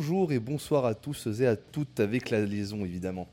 bonjour et bonsoir à tous et à toutes avec la liaison évidemment.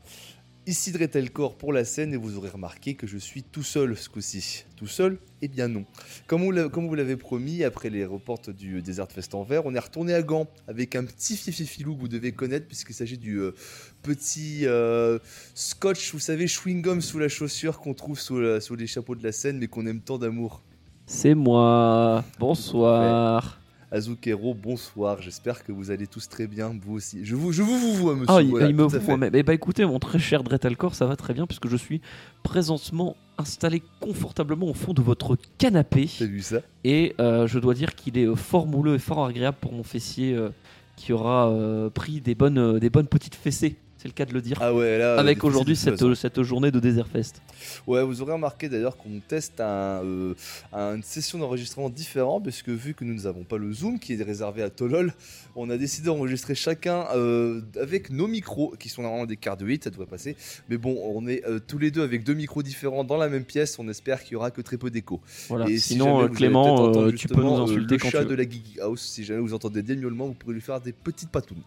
Ici Dretelcore pour la scène et vous aurez remarqué que je suis tout seul ce coup-ci. Tout seul Eh bien non. Comme vous l'avez promis, après les reports du Desert Fest en vert, on est retourné à Gand avec un petit fififilou que vous devez connaître puisqu'il s'agit du euh, petit euh, scotch, vous savez, chewing-gum sous la chaussure qu'on trouve sous, sous, les chapeaux de la scène mais qu'on aime tant d'amour. C'est moi. Bonsoir. Azukero, bonsoir. J'espère que vous allez tous très bien, vous aussi. Je vous, je vous, vous vois, monsieur. Ah, il, me voit même. Eh bah, écoutez, mon très cher Dretalcor, ça va très bien puisque je suis présentement installé confortablement au fond de votre canapé. T'as vu ça? Et euh, je dois dire qu'il est euh, fort mouleux et fort agréable pour mon fessier euh, qui aura pris des bonnes, des bonnes petites fessées c'est le cas de le dire. Ah ouais, là, Avec aujourd'hui cette, cette, journée de Desert Fest. Ouais, vous aurez remarqué d'ailleurs qu'on teste un, euh, une session d'enregistrement différente, parce que vu que nous n'avons pas le Zoom qui est réservé à Tolol, on a décidé d'enregistrer chacun euh, avec nos micros, qui sont normalement des quarts de 8, ça devrait passer. Mais bon, on est euh, tous les deux avec deux micros différents dans la même pièce, on espère qu'il y aura que très peu d'écho. Voilà. Et Sinon, Clément, tu peux nous insulter le quand chat tu de la House, si jamais vous entendez des miaulements, vous pourrez lui faire des petites patounes.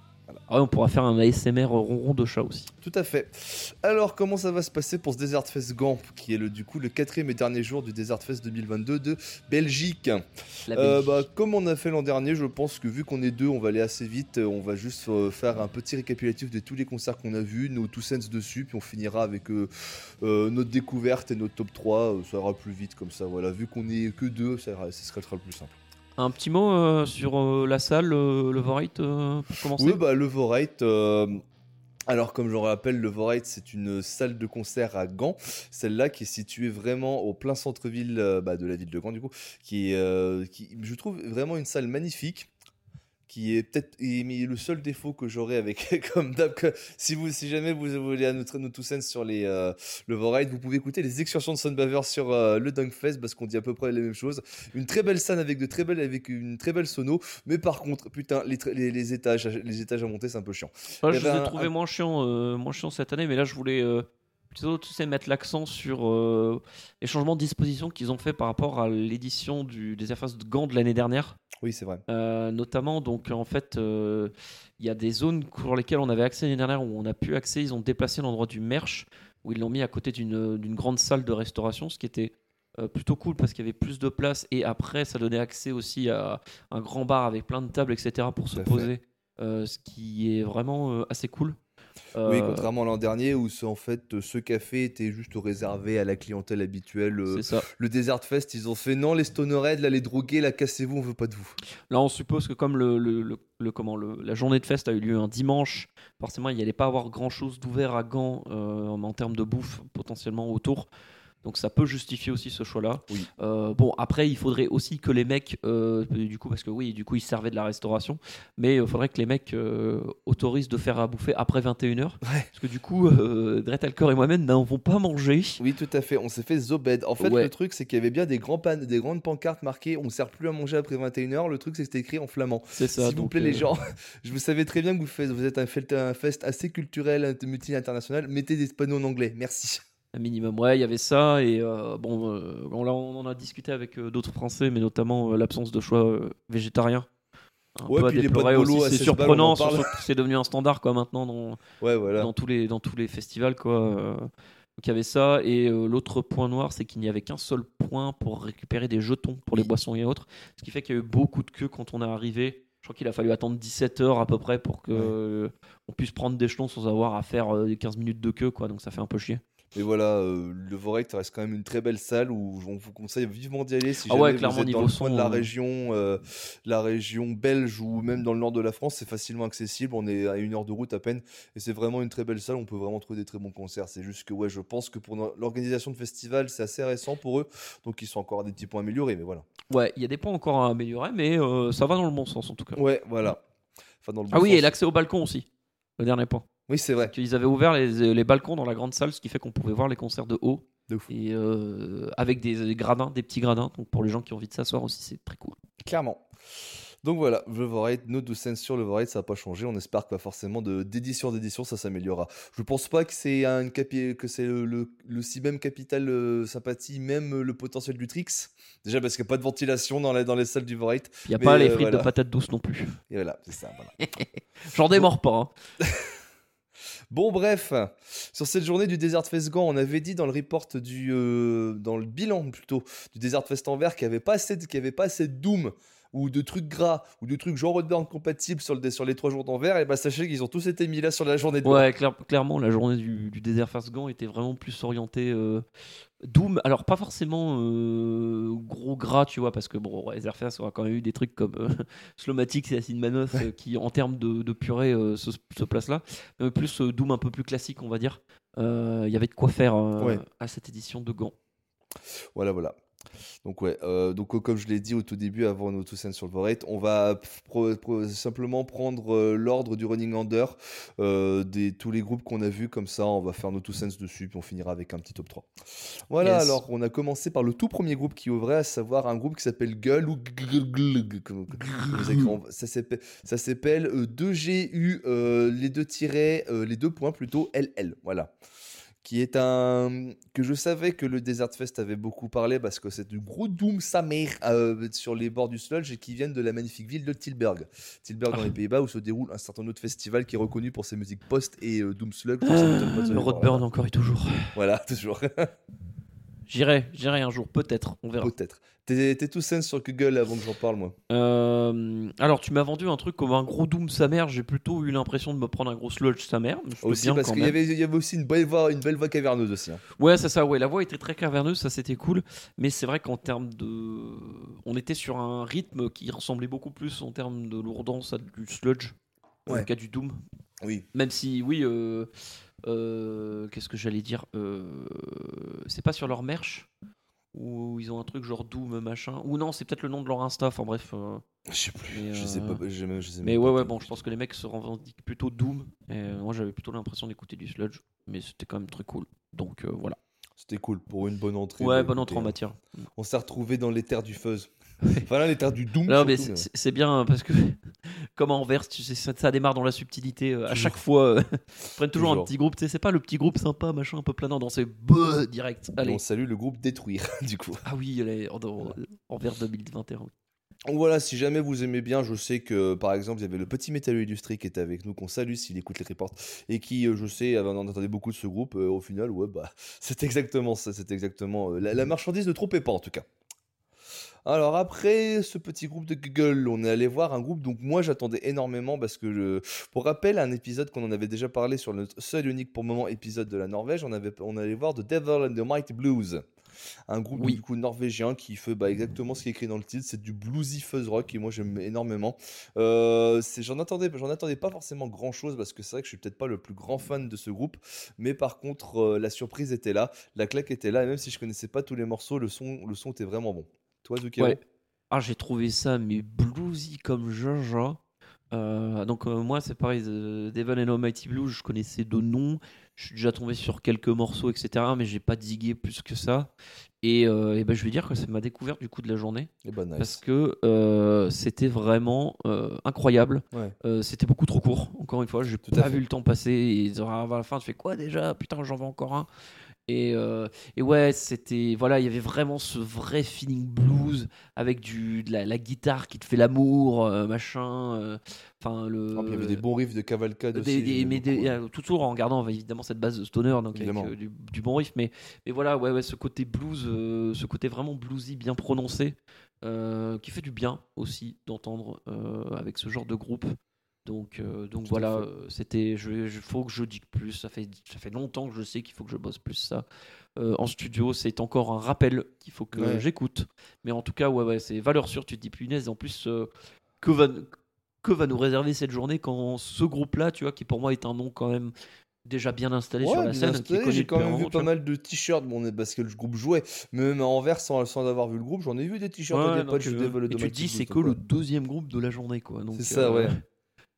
Ah on pourra faire un ASMR ronron de chat aussi. Tout à fait. Alors, comment ça va se passer pour ce Desert Fest Gamp, qui est le, du coup le quatrième et dernier jour du Desert Fest 2022 de Belgique, euh, bah, Comme on a fait l'an dernier, je pense que vu qu'on est deux, on va aller assez vite. On va juste euh, faire un petit récapitulatif de tous les concerts qu'on a vus, nos two cents dessus, puis on finira avec euh, notre découverte et notre top 3. ça ira plus vite comme ça. Voilà, vu qu'on est que deux, ça, ça sera le plus simple. Un petit mot euh, sur euh, la salle, euh, le Vorite, Oui, bah, le Vorite. Alors, comme je le rappelle, le Vorite, c'est une salle de concert à Gand. Celle-là qui est située vraiment au plein centre-ville bah, de la ville de Gand, du coup, qui, je trouve vraiment une salle magnifique qui est peut-être le seul défaut que j'aurais avec comme d'hab si vous si jamais vous voulez à notre nos sens sur les euh, le Voride vous pouvez écouter les excursions de Sunbaver sur euh, le Dunkfest parce qu'on dit à peu près les mêmes choses. Une très belle scène avec de très belles avec une très belle sono mais par contre putain les, les, étages les étages à monter c'est un peu chiant. Je vous ai trouvé moins chiant euh, moins chiant cette année mais là je voulais plutôt tu sais, mettre l'accent sur euh, les changements de disposition qu'ils ont fait par rapport à l'édition des Air de Gand de l'année dernière. Oui, c'est vrai. Euh, notamment, donc en fait, euh, il y a des zones pour lesquelles on avait accès l'année dernière où on a pu accès. Ils ont déplacé l'endroit du merch où ils l'ont mis à côté d'une grande salle de restauration, ce qui était plutôt cool parce qu'il y avait plus de place et après ça donnait accès aussi à un grand bar avec plein de tables etc pour se poser ce qui est vraiment assez cool oui, euh, contrairement à l'an dernier où en fait ce café était juste réservé à la clientèle habituelle. Euh, ça. Le Desert Fest, ils ont fait non les Stonerhead, là les drogués, là cassez-vous, on veut pas de vous. Là, on suppose que comme le, le, comment le, la journée de fest a eu lieu un dimanche, forcément il n'y allait pas avoir grand chose d'ouvert à Gand euh, en termes de bouffe potentiellement autour. Donc ça peut justifier aussi ce choix-là. Euh, bon, après, il faudrait aussi que les mecs, euh, du coup, parce que oui, du coup, ils servaient de la restauration, mais il faudrait que les mecs euh, autorisent de faire à bouffer après 21h. Parce que du coup, euh, Alcor et moi-même n'avons pas mangé. Oui, tout à fait. On s'est fait zobed. En fait, le truc, c'est qu'il y avait bien des, grands pan des grandes pancartes marquées on ne sert plus à manger après 21h. Le truc, c'est que c'était écrit en flamand. C'est ça. S'il vous plaît, les gens, je vous savais très bien que vous, faites, vous êtes un, un fest assez culturel, multi-international. Mettez des panneaux en anglais. Merci un minimum. Ouais, il y avait ça et euh, bon, euh, on, on, en a discuté avec euh, d'autres Français, mais notamment l'absence de choix végétarien. Un ouais, peu à déplorer aussi. C'est surprenant, c'est devenu un standard quoi maintenant dans, ouais, voilà. dans tous les dans tous les festivals quoi. Donc il y avait ça et l'autre point noir, c'est qu'il n'y avait qu'un seul point pour récupérer des jetons pour les boissons et autres, ce qui fait qu'il y a eu beaucoup de queues quand on est arrivé. Je crois qu'il a fallu attendre 17 heures à peu près pour que on puisse prendre des jetons sans avoir à faire 15 minutes de queue quoi. Donc ça fait un peu chier. Mais voilà, euh, le Vorect reste quand même une très belle salle où on vous conseille vivement d'y aller si ah jamais clairement, vous êtes dans le son, de la euh, région, euh, la région belge ou même dans le nord de la France, c'est facilement accessible. On est à une heure de route à peine et c'est vraiment une très belle salle. On peut vraiment trouver des très bons concerts. C'est juste que ouais, je pense que pour l'organisation de festival, c'est assez récent pour eux, donc ils sont encore à des petits points améliorés. Mais voilà. Ouais, il y a des points encore à améliorer, mais ça va dans le bon sens en tout cas. Ouais, voilà. Enfin, dans le ah oui, et l'accès au balcon aussi. Le dernier point. Oui, c'est vrai. Qu'ils avaient ouvert les, les, balcons dans la grande salle, ce qui fait qu'on pouvait voir les concerts de haut. De ouf. Et euh, avec des, gradins, des petits gradins. Donc pour les gens qui ont envie de s'asseoir aussi, c'est très cool. Clairement. Donc voilà, le Vorate, nos 12 cents sur le Vorate, ça n'a pas changé. On espère que bah, forcément d'édition en édition, ça s'améliorera. Je pense pas que c'est un capi- que c'est le, le- le si même capital euh, sympathie, même le potentiel du Trix. Déjà parce qu'il n'y a pas de ventilation dans, la- dans les salles du Vorate. Il n'y a Mais, pas les euh, frites voilà. de patates douces non plus. Et voilà, c'est ça. Voilà. J'en démords pas. hein. Bon, bref, sur cette journée du Desert Fest Gand, on avait dit dans le report du. euh, dans le bilan plutôt, du Desert Fest Anvers qu'il n'y avait, pas qu'il avait pas assez de Doom ou de trucs gras ou de trucs genre Roadburn compatibles sur, le, sur les trois jours d'Anvers. Et bah, sachez qu'ils ont tous été mis là sur la journée de Gand. Ouais, clair- clairement, la journée du, du Desert Fast Gant était vraiment plus orientée euh, Doom. Alors, pas forcément euh, gros gras, tu vois, parce que bon, Desert Fest aura quand même eu des trucs comme euh, Slomatic et Acid Manoth euh, qui, en termes de, de purée, se, se placent là. Mais plus Doom un peu plus classique, on va dire. Il y avait de quoi faire Ouais. à cette édition de Gant. Voilà, voilà. Donc ouais, euh, donc euh, comme je l'ai dit au tout début avant nos tous scènes sur le Vorate, on va pff, pro- pro- simplement prendre euh, l'ordre du running under euh, des tous les groupes qu'on a vus comme ça, on va faire nos two cents dessus puis on finira avec un petit top 3. Voilà, Yes. alors on a commencé par le tout premier groupe qui ouvrait, à savoir un groupe qui s'appelle Gull ou ça s'appelle ça s'appelle euh, 2GU euh, les deux tirets euh, les deux points plutôt LL, voilà qui est un que je savais que le Desert Fest avait beaucoup parlé parce que c'est du gros doom sa mère euh, sur les bords du sludge et qui viennent de la magnifique ville de Tilburg. Tilburg dans Ah. les Pays-Bas où se déroule un certain autre festival qui est reconnu pour ses musiques post et euh, doom sludge. de le Roadburn encore et toujours. Voilà, toujours. J'irai, j'irai un jour, peut-être, on verra. Peut-être. T'es tout sain sur Google avant que j'en parle moi. Euh, alors, tu m'as vendu un truc comme un gros Doom sa mère. J'ai plutôt eu l'impression de me prendre un gros Sludge sa mère. Aussi bien parce qu'il y avait, il y avait aussi une belle voix, une belle voix caverneuse aussi. hein. Ouais, c'est ça, ouais. La voix était très caverneuse, ça c'était cool. Mais c'est vrai qu'en termes de. On était sur un rythme qui ressemblait beaucoup plus en termes de lourdance à du sludge Ouais. qu'à du doom. Oui. Même si, oui, euh, euh, qu'est-ce que j'allais dire C'est pas sur leur merch où ils ont un truc genre doom machin. Ou non, c'est peut-être le nom de leur Insta. Enfin bref. euh, Je sais plus. Mais, Je sais euh, pas. je même- je sais Mais ouais, pas ouais, bon, je pense que les mecs se revendiquent plutôt doom. Et euh, moi j'avais plutôt l'impression d'écouter du sludge. Mais c'était quand même très cool. Donc euh, voilà. C'était cool pour une bonne entrée. Ouais, bonne entrée en hein. matière. On s'est retrouvé dans les terres du fuzz. Enfin là, les terres du doom. Non, mais c'est- bien parce que, comme à Anvers, tu sais, ça, ça démarre dans la subtilité. euh, à chaque fois, euh, ils prennent toujours, un petit groupe. Tu sais, c'est pas le petit groupe sympa, machin, un peu planant dans ces direct. Allez. On salue le groupe Détruire, du coup. Ah oui, allez, en- en- Anvers 2021. Donc Voilà, si jamais vous aimez bien, je sais que par exemple, il y avait le petit métalleux illustré qui était avec nous, qu'on salue s'il écoute les reports, et qui, euh, je sais, avait- on entendait beaucoup de ce groupe. euh, au final, ouais, bah, c'est exactement ça, c'est exactement. euh, la, la marchandise ne trompait pas en tout cas. Alors après ce petit groupe de Google, on est allé voir un groupe donc moi j'attendais énormément parce que je- pour rappel un épisode qu'on en avait déjà parlé sur notre seul unique pour le moment épisode de la Norvège, on avait on allait voir The Devil and the Mighty Blues. Un groupe Oui. du coup norvégien qui fait bah, exactement ce qui est écrit dans le titre, c'est du bluesy fuzz rock et moi j'aime énormément. Euh, j'en attendais, j'en attendais pas forcément grand chose parce que c'est vrai que je suis peut-être pas le plus grand fan de ce groupe, mais par contre euh, la surprise était là, la claque était là et même si je connaissais pas tous les morceaux, le son, le son était vraiment bon. Toi, Zucchero Ouais. Ah, j'ai trouvé ça, mais bluesy comme Jaja. Euh, donc, euh, moi, c'est pareil, The Devil and Almighty Blues, je connaissais de nom. Je suis déjà tombé sur quelques morceaux, etc. Mais j'ai pas digué plus que ça. Et, euh, et ben, je vais dire que c'est ma découverte du coup de la journée. Eh ben, nice. Parce que c'était vraiment incroyable. Ouais. C'était beaucoup trop court, encore une fois. J'ai pas vu le temps passer. Et à la fin, tu fais quoi déjà? Putain, j'en veux encore un. Et, euh, et ouais, c'était. Voilà, il y avait vraiment ce vrai feeling blues avec du, de la, la guitare qui te fait l'amour, euh, machin. euh, Enfin, le. Ah, il y avait des bons riffs de cavalcade Des- aussi. des- mais des- ouais. euh, toujours en gardant évidemment cette base de stoner donc avec du, du bon riff mais, mais voilà ouais, ouais ce côté blues ce côté vraiment bluesy bien prononcé qui fait du bien aussi d'entendre avec ce genre de groupe donc euh, donc Tout à voilà euh, c'était je, je faut que je digue plus ça fait ça fait longtemps que je sais qu'il faut que je bosse plus ça Euh, en studio c'est encore un rappel qu'il faut que Ouais. j'écoute mais en tout cas ouais ouais c'est valeur sûre tu te dis punaise en plus euh, que va que va nous réserver cette journée quand ce groupe-là, tu vois, qui pour moi est un nom quand même déjà bien installé sur la scène, J'ai quand même vu pas vois. mal de t-shirts bon, parce que le groupe jouait. Même à Anvers, sans, sans avoir vu le groupe, j'en ai vu des t-shirts Ouais, des et tu te dis, c'est que le deuxième groupe de la journée, quoi. C'est ça, ouais.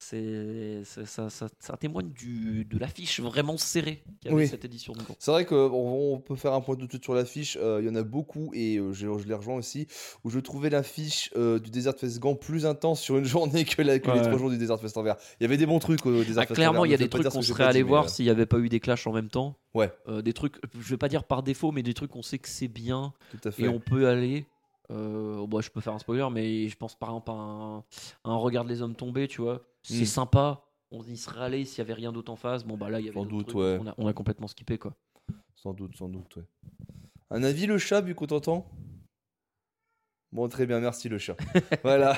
C'est ça, ça, ça témoigne du, de l'affiche vraiment serrée qu'il y avait Oui. cette édition. C'est vrai qu'on on peut faire un point de tout sur l'affiche. euh, Il y en a beaucoup et euh, je, je les rejoins aussi. Où je trouvais l'affiche euh, du Desert Fest Gand plus intense sur une journée que, la- que les trois jours du Desert Fest Anvers. Il y avait des bons trucs au Desert Ah, Fest clairement, il y a des trucs qu'on serait allé voir euh, s'il n'y avait pas eu des clashs en même temps. Ouais, Euh, des trucs, je vais pas dire par défaut, mais des trucs qu'on sait que c'est bien tout à fait. et on peut aller. Euh, bon, je peux faire un spoiler, mais je pense par exemple à un, à un Regarde les hommes tombés, tu vois. C'est Mm. sympa. On y serait allé s'il y avait rien d'autre en face. Bon, bah là, il y avait Sans doute, trucs, ouais. On a, on a complètement skippé, quoi. Sans doute, sans doute, ouais. Un avis, le chat, vu qu'on t'entend? Bon, très bien, merci, le chat. voilà.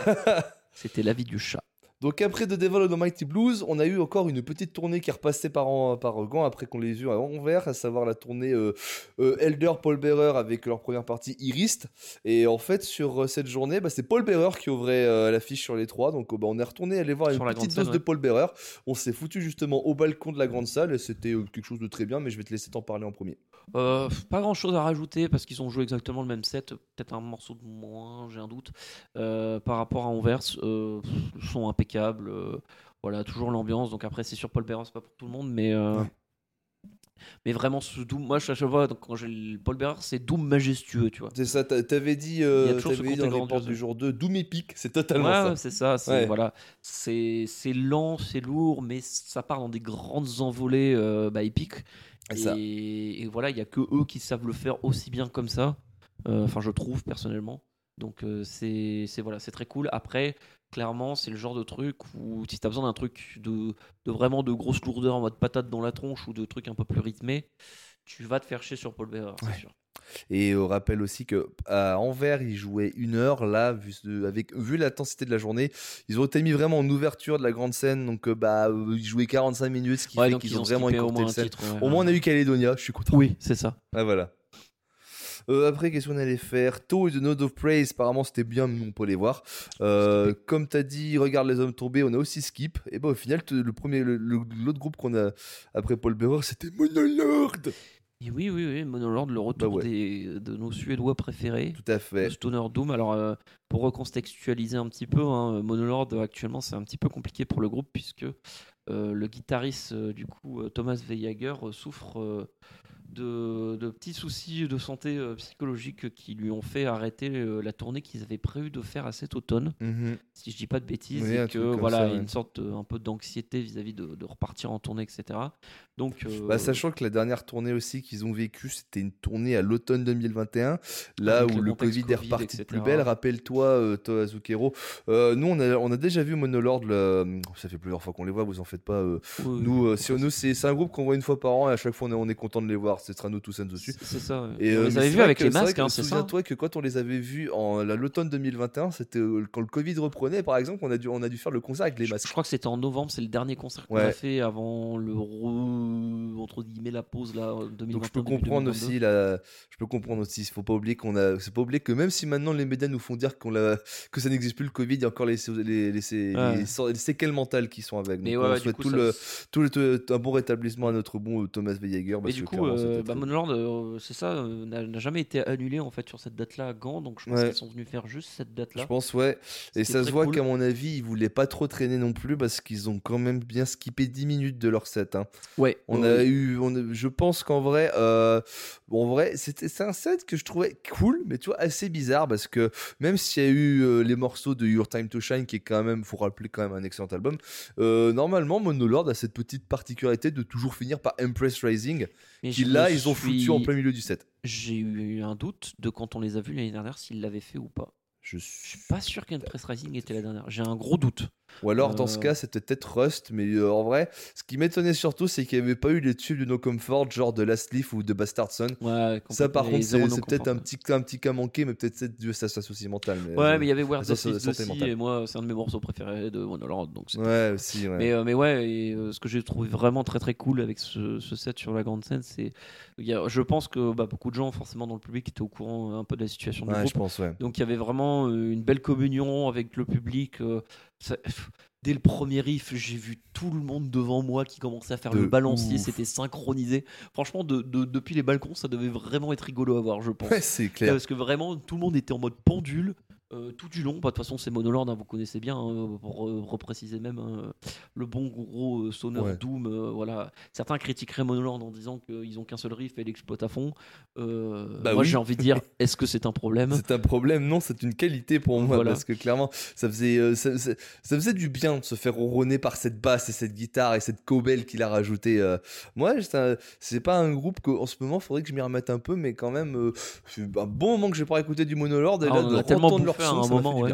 C'était l'avis du chat. Donc après The Devil of the Mighty Blues, on a eu encore une petite tournée qui est repassée par, an- par Gand après qu'on les ait vus à Anvers, à savoir la tournée euh, euh, Elder Paul Bearer avec leur première partie Irist. Et en fait, sur euh, cette journée, bah, c'est Paul Bearer qui ouvrait euh, l'affiche sur les trois. Donc bah, on est retourné aller voir Sur une petite dose de Paul Bearer. On s'est foutu justement au balcon de la grande salle et c'était quelque chose de très bien, mais je vais te laisser t'en parler en premier. Pas grand chose à rajouter parce qu'ils ont joué exactement le même set. Peut-être un morceau de moins, j'ai un doute. Par rapport à Anvers, euh, pff, le son impeccable. euh, voilà, toujours l'ambiance. Donc après, c'est sûr, Paul Bearer, c'est pas pour tout le monde, mais. euh, Ouais. Mais vraiment, ce Doom, moi, je, vois, donc, quand j'ai Paul Bearer, c'est Doom majestueux, tu vois. C'est ça, t'a- t'avais dit, Il y a euh, toujours ce dit dans les du jour 2, Doom Epic, c'est totalement Ouais, ça. ouais, c'est ça. C'est Ouais. voilà, c'est lent, c'est lourd, mais ça part dans des grandes envolées euh, bah, épiques. Ça. Et, voilà, il y a que eux qui savent le faire aussi bien comme ça. Euh, Enfin, je trouve personnellement. Donc euh, c'est c'est- voilà, c'est très cool. Après, clairement, c'est le genre de truc où si tu as besoin d'un truc de, de vraiment de grosse lourdeur en mode patate dans la tronche ou de trucs un peu plus rythmés, tu vas te faire chier sur Paul Bearer, c'est Ouais. sûr. Et on rappelle aussi que à Anvers, ils jouaient une heure. Là, vu, avec, vu l'intensité de la journée, ils ont été mis vraiment en ouverture de la grande scène. Donc, euh, bah, euh, ils jouaient 45 minutes, ce qui Ouais, fait qu'ils ils ont, vraiment skippé au moins le un set. titre. ouais. Au moins, on a eu Calédonia, je suis content. Oui, c'est ça. Ah, voilà. Euh, après, qu'est-ce qu'on allait faire? Toe The Node of Praise, apparemment c'était bien, mais on peut les voir. Euh, comme t'as dit, regarde les hommes tombés, on a aussi Skip. Et bah, au final, le premier, le- l'autre groupe qu'on a après Paul Bearer, c'était Monolord. Et oui, oui, oui, Monolord, le retour Bah ouais. des, de nos Suédois préférés. Tout à fait. Stoner Doom. Alors, euh, pour recontextualiser un petit peu, hein, Monolord, euh, actuellement, c'est un petit peu compliqué pour le groupe puisque euh, le guitariste, euh, du coup, Thomas Vejager, euh, souffre de, de petits soucis de santé euh, psychologique qui lui ont fait arrêter euh, la tournée qu'ils avaient prévu de faire à cet automne, Mhm. si je dis pas de bêtises, Oui, et que voilà, ça, ouais. une sorte de- un peu d'anxiété vis-à-vis de, de repartir en tournée, etc. Donc, euh, Bah, sachant que la dernière tournée aussi qu'ils ont vécue, c'était une tournée à l'automne 2021, là Avec où le Covid est reparti de plus belle. Rappelle-toi, euh, Toa Zucchero. Euh, nous, on a, on a déjà vu Monolord, ça fait plusieurs fois qu'on les voit, vous en faites pas. euh, oui, nous, oui, euh, si nous, c'est c'est un groupe qu'on voit une fois par an et à chaque fois on est, on est content de les voir. Ce sera nous tous dessus. c'est ça. Et, on euh, les mais avait vus avec les masques, que hein, c'est ça. Souviens-toi que quand on les avait vus en la- l'automne 2021, c'était euh, quand le Covid reprenait, par exemple, on a dû, on a dû faire le concert avec les masques. je crois que c'était en novembre, c'est le dernier concert qu'on Ouais. a fait avant le re- entre guillemets la pause là 2021. Donc je peux comprendre 2022. aussi la, je peux comprendre aussi. Il faut pas oublier qu'on a, c'est pas oublier que même si maintenant les médias nous font dire qu'on l'a, que ça n'existe plus le Covid, il y a encore les, les, les, les- Ouais. les les séquelles mentales qui sont avec. Donc Mais ouais, on souhaite coup, tout ça- le, tout le, tout- un bon rétablissement à notre bon euh, Thomas Vejager. Mais du coup, euh, bah, Monolord, euh, c'est ça, euh, n'a n'a jamais été annulé en fait sur cette date-là à Gand, donc je pense Ouais. qu'ils sont venus faire juste cette date-là. Je pense, ouais. Et ça se voit cool. qu'à mon avis, ils voulaient pas trop traîner non plus parce qu'ils ont quand même bien skippé 10 minutes de leur set. hein. Ouais. On ouais, a eu, on a- je pense qu'en vrai, euh, bon, en vrai, c'était c'est un set que je trouvais cool, mais tu vois assez bizarre parce que même s'il y a eu les morceaux de Your Time to Shine, qui est quand même, faut rappeler quand même un excellent album, normalement Monolord a cette petite particularité de toujours finir par Empress Rising, Mais qui là ils ont suis- foutu en plein milieu du set. J'ai eu un doute de quand on les a vus l'année dernière s'ils l'avaient fait ou pas. Je suis... pas sûr qu'Enpress Rising était la dernière. J'ai un gros doute. Ou alors dans ce Euh. cas, c'était peut-être Rust, mais euh, en vrai, ce qui m'étonnait surtout, c'est qu'il n'y avait pas eu les tubes de No Comfort, genre de Last Leaf ou de Bastard Son. Ouais, Ça, par contre, c'est peut-être un petit, un petit cas manqué, mais peut-être c'est dû à sa souci mentale. Mais, Ouais, euh, mais il y avait Where the aussi, et moi, c'est un de mes morceaux préférés de Monolord, donc Ouais, aussi, ouais. Mais, euh, mais ouais, et, ce que j'ai trouvé vraiment très très cool avec ce, ce set sur la grande scène, c'est. il y a- Je pense que bah, beaucoup de gens, forcément, dans le public, étaient au courant un peu de la situation du Ouais, groupe. je pense, ouais. Donc il y avait vraiment une belle communion avec le public. Ça- Dès le premier riff, j'ai vu tout le monde devant moi qui commençait à faire De le balancier, c'était synchronisé. Franchement, de, de- depuis les balcons, ça devait vraiment être rigolo à voir, je pense. Ouais, c'est clair. Parce que vraiment, tout le monde était en mode pendule. Euh, tout du long. Bah, De toute façon, c'est Monolord, hein, vous connaissez bien, hein, pour euh, repréciser même hein, le bon gros euh, sonneur Ouais. Doom. euh, voilà. Certains critiqueraient Monolord en disant qu'ils ont qu'un seul riff et l'exploitent à fond. Euh, Bah moi, oui. j'ai envie de dire, est-ce que c'est un problème? C'est un problème, non, c'est une qualité pour moi Voilà. parce que clairement, ça faisait, euh, ça, ça- ça faisait du bien de se faire ronronner par cette basse et cette guitare et cette cobelle qu'il a rajouté. euh. Moi, c'est pas un groupe qu'en ce moment, faudrait que je m'y remette un peu, mais quand même, euh, c'est un bon moment que j'ai pas écouté du Monolord et Ah, là, on de a tellement leur à un moment, ouais.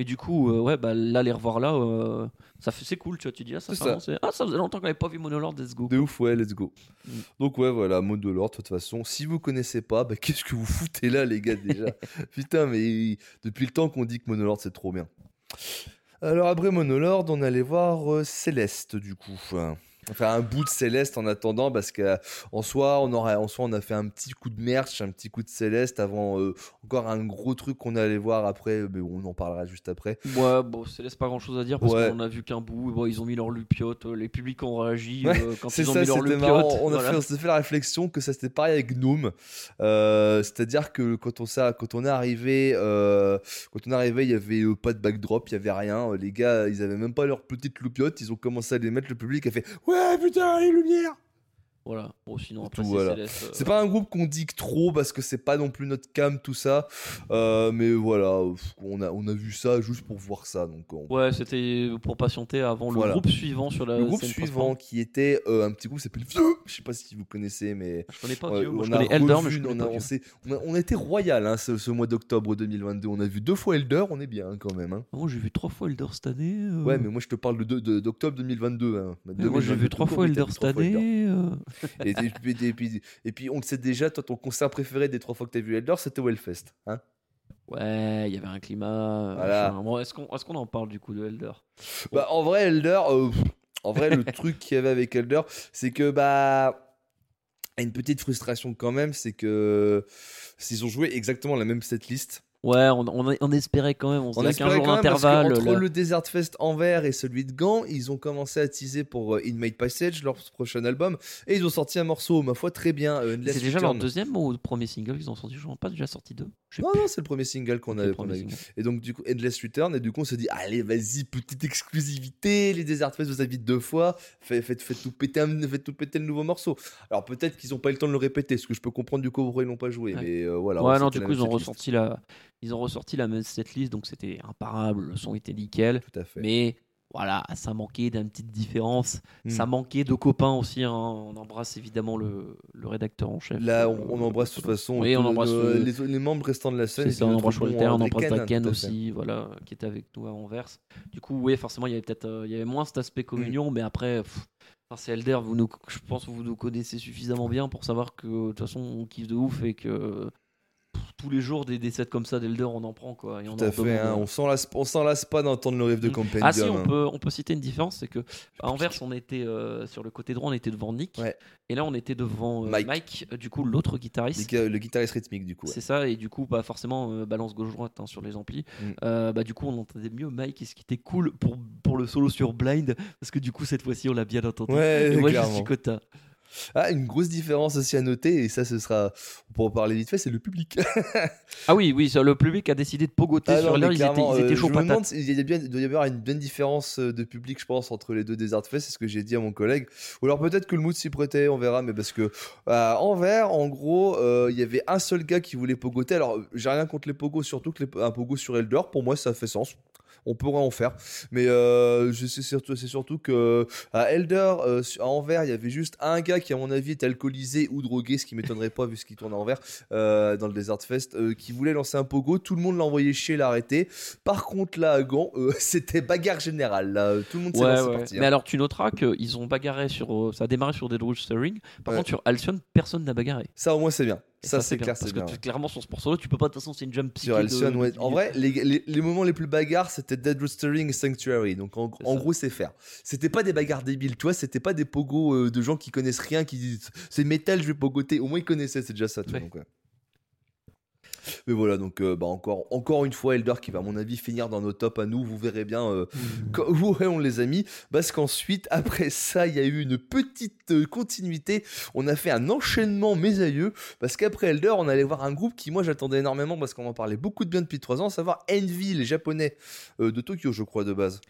Mais du coup, euh, ouais, bah, là, les revoir là, euh, ça fait, c'est cool, tu vois. Tu dis, ah, ça, ça. vraiment, ah, ça faisait longtemps qu'on n'avait pas vu Monolord, let's go. De ouf, ouais, let's go. Mm. Donc ouais, voilà, mot de toute façon. Si vous connaissez pas, bah, qu'est-ce que vous foutez là, les gars, déjà? Putain, mais depuis le temps qu'on dit que Monolord, c'est trop bien. Alors après Monolord, on allait voir euh, Céleste, du coup. Enfin, un bout de Céleste en attendant, parce qu'en soi, on en soi, on a fait un petit coup de merch, un petit coup de Céleste avant euh, encore un gros truc qu'on allait voir après, mais on en parlera juste après. Ouais, bon, ça laisse pas grand chose à dire parce Ouais. qu'on a vu qu'un bout. Bon, ils ont mis leur lupiote, euh, les publics ont réagi Ouais, euh, quand ils ont ça, mis leur lupiote. marrant. On, a fait, on s'est fait la réflexion que ça c'était pareil avec Gnome. Euh, C'est-à-dire que quand on, s'est- quand on est arrivé, quand on est arrivé, il y avait pas de backdrop, il y avait rien. Les gars, ils avaient même pas leur petite loupiote. Ils ont commencé à les mettre. Le public a fait Ouais, putain, les lumières. Voilà. Bon, sinon, C'est après, c'est voilà. Euh, C'est pas un groupe qu'on dit que trop parce que c'est pas non plus notre cam, tout ça. Euh, mais voilà, on a, on a vu ça juste pour voir ça. Donc on- Ouais, c'était pour patienter avant Voilà. le groupe suivant sur la le groupe suivant qui était euh, un petit groupe qui s'appelle Vieux. Je sais pas si vous connaissez, mais. Je connais pas Vieux, je on a Elder, mais je on, a, on, on a- on été royal hein, ce, ce mois d'octobre 2022. On a vu deux fois Elder, on est bien hein, quand même. hein. Moi, j'ai vu trois fois Elder cette année. euh. Ouais, mais moi je te parle de de- de- d'octobre 2022. hein. Mais moi, j'ai 2022 vu trois fois Elder cette année. Et, et puis, et puis- et puis, on le sait déjà, toi ton concert préféré des trois fois que t'as vu Elder, c'était Wellfest. Hein Ouais, il y avait un climat. euh, Voilà. Bon, est-ce qu'on est en parle du coup de Elder bah, en vrai, Elder, euh, en vrai, le truc qu'il y avait avec Elder, c'est que bah. Une petite frustration quand même, c'est que s'ils ont joué exactement la même setlist, Ouais, on, on, on espérait quand même. On, On espérait jour quand même parce là- le Desert Fest Anvers et celui de Gand, ils ont commencé à teaser pour euh, In My Passage, leur prochain album, et ils ont sorti un morceau, ma foi, très bien. euh, C'est déjà leur deuxième ou premier single qu'ils ont sorti? Je n'en ai pas déjà sorti deux. Non, plus. non, c'est le premier single qu'on a, eu. single. Et donc, du coup, Endless Return, et du coup, on s'est dit, allez, vas-y, petite exclusivité, les Desert Fest vous invitent deux fois, faites, faites, faites tout péter, faites tout péter le nouveau morceau. Alors, peut-être qu'ils n'ont pas eu le temps de le répéter, ce que je peux comprendre du coup pourquoi ils l'ont pas joué, Ouais. mais euh, voilà. ouais, non, du coup, ils ont ressorti la, ils ont ressorti la même setlist, donc c'était imparable. Le son était nickel, Tout à fait. mais voilà, ça manquait d'une petite différence. Hmm. Ça manquait de copains aussi. hein. On embrasse évidemment le, le rédacteur en chef. Là, euh, on, on embrasse de toute façon Oui, on tous embrasse nos- le- les, les membres restants de la scène. Ça, on embrasse Walter, on embrasse Ken, Daken aussi, voilà, qui était avec nous à Anvers. Du coup, oui, forcément, il y avait peut-être, euh, il y avait moins cet aspect communion, mais après, pff, c'est Elder, vous nous, je pense que vous nous connaissez suffisamment bien pour savoir que de toute façon, on kiffe de ouf et que tous les jours des, des sets comme ça d'Elder, on en prend quoi. Et on Tout à fait, hein, on s'en lasse, on s'en lasse pas d'entendre le riff de Mm. Compendium. Ah si, on hein. peut, on peut citer une différence, c'est que à Anvers, on était euh, sur le côté droit, on était devant Nick, Ouais. et là, on était devant euh, Mike. Mike, euh, du coup, l'autre guitariste. gui- le guitariste rythmique du coup. ouais. C'est ça, et du coup, bah, forcément, euh, balance gauche-droite hein, sur les amplis. Mm. Bah, du coup, on entendait mieux Mike, et ce qui était cool pour, pour le solo sur Blind, parce que du coup, cette fois-ci, on l'a bien entendu. Ouais, et moi, je clairement. suis quota. Ah, une grosse différence aussi à noter, et ça, ce sera pour en parler vite fait, c'est le public. Ah oui, oui, le public a décidé de pogoter Ah sur l'heure, ils étaient, ils étaient euh, chauds patates. s'il y a bien, il doit y avoir une bonne différence euh, de public, je pense, entre les deux Desert Fest, c'est ce que j'ai dit à mon collègue. Ou alors peut-être que le mood s'y prêtait, on verra, mais parce que à Anvers, en gros, euh, il y avait un seul gars qui voulait pogoter. Alors, j'ai rien contre les pogos, surtout que les- un pogo sur Elder, pour moi, ça fait sens. On pourrait en faire, mais euh, sais surtout, c'est surtout que à Elder, euh, à Anvers, il y avait juste un gars qui, à mon avis, était alcoolisé ou drogué, ce qui m'étonnerait pas vu ce qui tourne à Anvers euh, dans le Desert Fest, qui voulait lancer un pogo. Tout le monde l'a envoyé chier, l'a arrêté. Par contre, là, à Gand, c'était bagarre générale. Là. Tout le monde s'est Ouais, lancé ouais. Mais hein. alors, tu noteras qu'ils ont bagarré sur. ça a démarré sur Dead Stirring. Par Ouais. contre, sur Alcyon, personne n'a bagarré. Ça, au moins, c'est bien. Ça, c'est clair, Parce c'est que bien. tu- clairement, sur ce morceau-là, tu peux pas. De toute façon, c'est une jump Sur Alcyon, ouais. de- En vrai, les, moments les plus bagarres, c'était Dead et Sanctuary. Donc, en, gros, c'est faire. C'était pas des bagarres débiles, tu vois. C'était pas des pogos euh, de gens qui connaissent rien, qui disent c'est métal, je vais pogoter. Au moins, ils connaissaient, c'est déjà ça, tu vois. Mais voilà, donc bah, encore, encore une fois, Elder qui va, à mon avis, finir dans nos tops à nous. Vous verrez bien mmh. où on les a mis. Parce qu'ensuite, après ça, il y a eu une petite continuité. On a fait un enchaînement mes aïeux. Parce qu'après Elder, on allait voir un groupe qui, moi, j'attendais énormément parce qu'on en parlait beaucoup de bien depuis trois ans, à savoir Envy, les japonais de Tokyo, je crois, de base.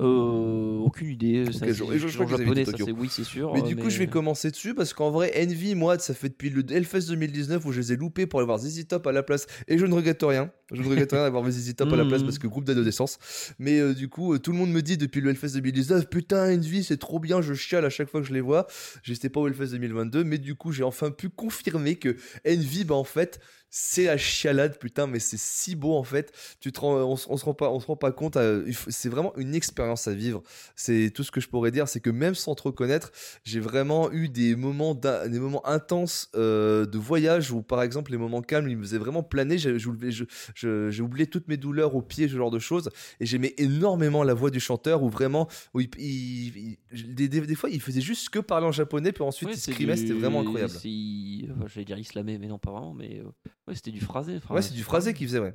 Euh, aucune idée. Ça, je, crois que japonais, ça, oui, c'est sûr. Mais du coup, je vais commencer dessus parce qu'en vrai, Envy, moi, ça fait depuis le Hellfest 2019 où je les ai loupés pour aller voir ZZ Top à la place. Et je ne regrette rien. Je ne regrette rien d'avoir vu ZZ Top à la place mm. parce que groupe d'adolescence. Mais euh, du coup, euh, tout le monde me dit depuis le Hellfest 2019 Putain, Envy, c'est trop bien. Je chiale à chaque fois que je les vois. J'étais pas au Hellfest 2022. Mais du coup, j'ai enfin pu confirmer que Envy, bah en fait, c'est la chialade, putain, mais c'est si beau en fait. Tu te on, se rend pas, on se rend pas compte. Euh, c'est vraiment une expérience à vivre. C'est tout ce que je pourrais dire, c'est que même sans te reconnaître, j'ai vraiment eu des moments, des moments intenses euh, de voyage où, par exemple, les moments calmes, ils me faisaient vraiment planer. J'ai oublié toutes mes douleurs au pied, ce genre de choses, et j'aimais énormément la voix du chanteur où vraiment, où il, des, fois, il faisait juste que parler en japonais, puis ensuite il scrimait. C'était vraiment incroyable. J'allais dire islamé, mais non pas vraiment, mais. C'était du phrasé. ouais, c'est du phrasé qu'il faisait, ouais.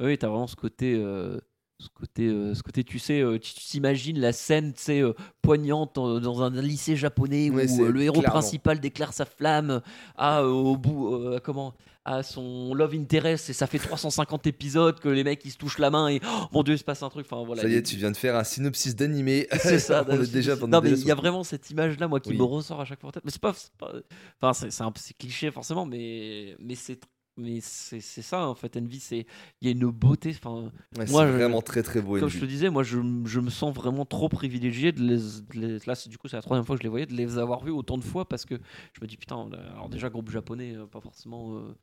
Oui, t'as vraiment ce côté. Euh, ce côté, euh, ce côté, tu sais, euh, tu t'imagines la scène, tu sais, poignante dans un lycée japonais où le héros principal déclare sa flamme à au bout, comment, à son love interest et ça fait 350 épisodes que les mecs ils se touchent la main et oh, mon dieu il se passe un truc. Enfin voilà. Ça y est, tu viens de faire un synopsis d'animé. C'est ça. déjà. Non mais il y a vraiment cette image là, moi, qui me ressort à chaque fois. Mais c'est pas, enfin c'est cliché forcément, mais mais c'est mais c'est ça en fait Envy c'est il y a une beauté enfin moi vraiment très très beau comme je te disais moi je, je, me sens vraiment trop privilégié de les, là du coup c'est la troisième fois que je les voyais de les avoir vus autant de fois parce que je me dis putain alors déjà groupe japonais euh, pas forcément euh,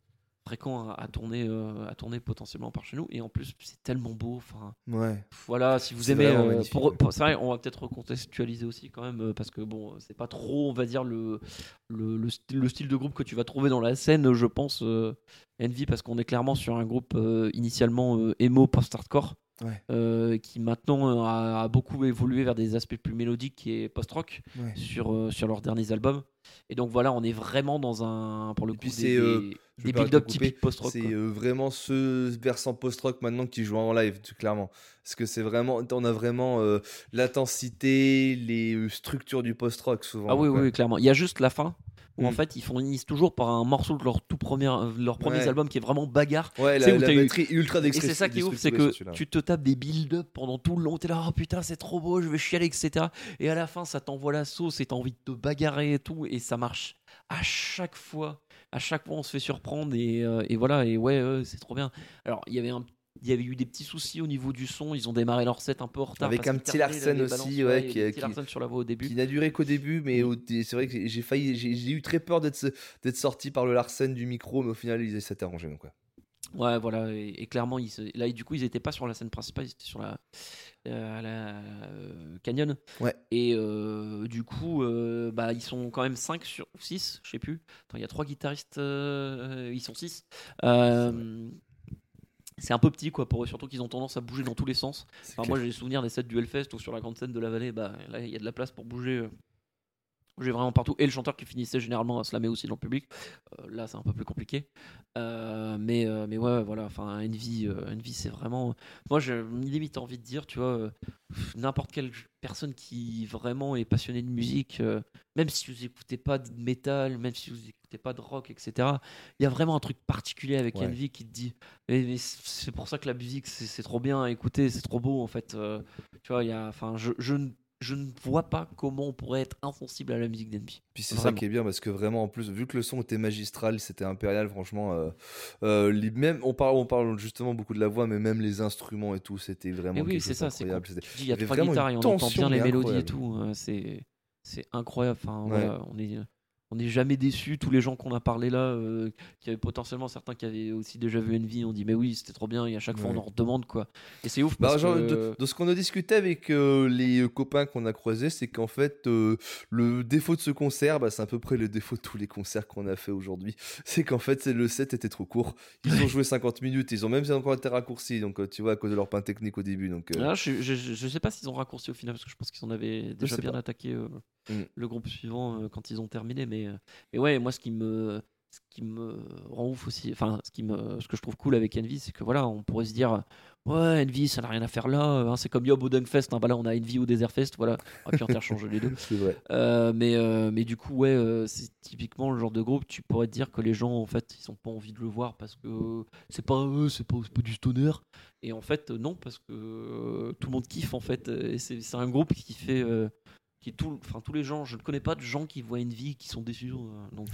fréquent à, tourner euh, à tourner potentiellement par chez nous. Et en plus c'est tellement beau enfin. Ouais. Voilà si vous aimez euh, pour, c'est vrai on va peut-être recontextualiser aussi quand même euh, parce que bon c'est pas trop on va dire le le, le, style de groupe que tu vas trouver dans la scène je pense Envy parce qu'on est clairement sur un groupe initialement emo post-hardcore qui maintenant a, beaucoup évolué vers des aspects plus mélodiques et post-rock sur, sur leurs derniers albums. Et donc voilà, on est vraiment dans un, pour le coup, des, euh, des build-up typiques post-rock. C'est euh, vraiment ce versant post-rock maintenant qui joue en live, clairement. Parce que c'est vraiment, on a vraiment euh, l'intensité, les structures du post-rock souvent. Ah oui, oui, clairement. Il y a juste la fin où en mm. fait ils fournissent toujours par un morceau de leur tout premier leur premier album qui est vraiment bagarre. Ouais la, la ultra et c'est ça qui est ouf c'est que tu te tapes des build-up pendant tout le long t'es là oh putain c'est trop beau je vais chialer etc et à la fin ça t'envoie la sauce et t'as envie de te bagarrer et tout et ça marche à chaque fois. À chaque fois on se fait surprendre et, euh, et voilà et ouais c'est trop bien. Alors il y avait un il y avait eu des petits soucis au niveau du son. Ils ont démarré leur set un peu en retard. Avec un petit Larsen aussi, ouais, qui, qui, sur la voix au début. Qui n'a duré qu'au début, mais c'est vrai que j'ai failli, j'ai eu très peur d'être sorti par le Larsen du micro, mais au final, ils s'étaient arrangés. Donc, ouais. voilà, et, clairement, ils, là, du coup, ils n'étaient pas sur la scène principale, ils étaient sur la, euh, la euh, Canyon. Ouais. Et euh, du coup, bah, ils sont quand même 5 sur 6, je sais plus. il y a 3 guitaristes, ils sont 6 c'est un peu petit quoi pour eux, surtout qu'ils ont tendance à bouger dans tous les sens. moi j'ai souvenir des sets du Hellfest ou sur la grande scène de la vallée, bah là il y a de la place pour bouger. Euh, bouger vraiment partout. Et le chanteur qui finissait généralement à se lamer aussi dans le public. Euh, là c'est un peu plus compliqué. Euh, mais, mais ouais, voilà, enfin Envy, Envy c'est vraiment. Moi j'ai limite envie de dire, tu vois, n'importe quelle personne qui vraiment est passionnée de musique, même si vous écoutez pas de métal, même si vous écoutez pas de rock, etc. Il y a vraiment un truc particulier avec Envy qui te dit, mais, c'est pour ça que la musique c'est trop bien à écouter, c'est trop beau en fait. Euh, tu vois, il y a, enfin, je, je, je ne vois pas comment on pourrait être insensible à la musique d'Envy. Puis c'est ça qui est bien parce que vraiment en plus vu que le son était magistral, c'était impérial franchement. Euh, euh, les, même on parle on parle justement beaucoup de la voix, mais même les instruments et tout, c'était vraiment. oui, c'est ça, c'est Il y a trois guitares et on entend bien les mélodies et tout. c'est c'est incroyable. Enfin, on est on n'est jamais déçu. Tous les gens qu'on a parlé là, euh, qui avaient potentiellement certains qui avaient aussi déjà vu Envy, on dit mais oui, c'était trop bien. Et à chaque fois, on en redemande quoi. Et c'est ouf. Bah, de, ce qu'on a discuté avec euh, les copains qu'on a croisés, c'est qu'en fait, euh, le défaut de ce concert, bah, c'est à peu près le défaut de tous les concerts qu'on a fait aujourd'hui. C'est qu'en fait, le set était trop court. Ils ont joué 50 minutes. Ils ont même encore été raccourcis. Donc, tu vois, à cause de leur pain technique au début. Donc, ah, je, je, sais pas s'ils ont raccourci au final parce que je pense qu'ils en avaient déjà bien attaqué mm. le groupe suivant quand ils ont terminé. Mais, mais ouais, moi, ce qui me ce qui me rend ouf aussi, enfin, ce, qui me, ce que je trouve cool avec Envy, c'est que voilà, on pourrait se dire, ouais, Envy, ça n'a rien à faire là, hein, c'est comme Yob au Dunkfest, hein, bah là, on a Envy au Desert Fest, voilà, on aurait pu interchanger les deux. Vrai. Euh, mais, euh, mais du coup, ouais, euh, c'est typiquement le genre de groupe, tu pourrais te dire que les gens, en fait, ils ont pas envie de le voir parce que c'est pas eux, c'est pas, pas du stoner. Et en fait, euh, non, parce que euh, tout le monde kiffe, en fait. Et c'est c'est un groupe qui fait. Qui tout, enfin, tous les gens, je ne connais pas de gens qui voient Envy qui sont déçus. euh, donc,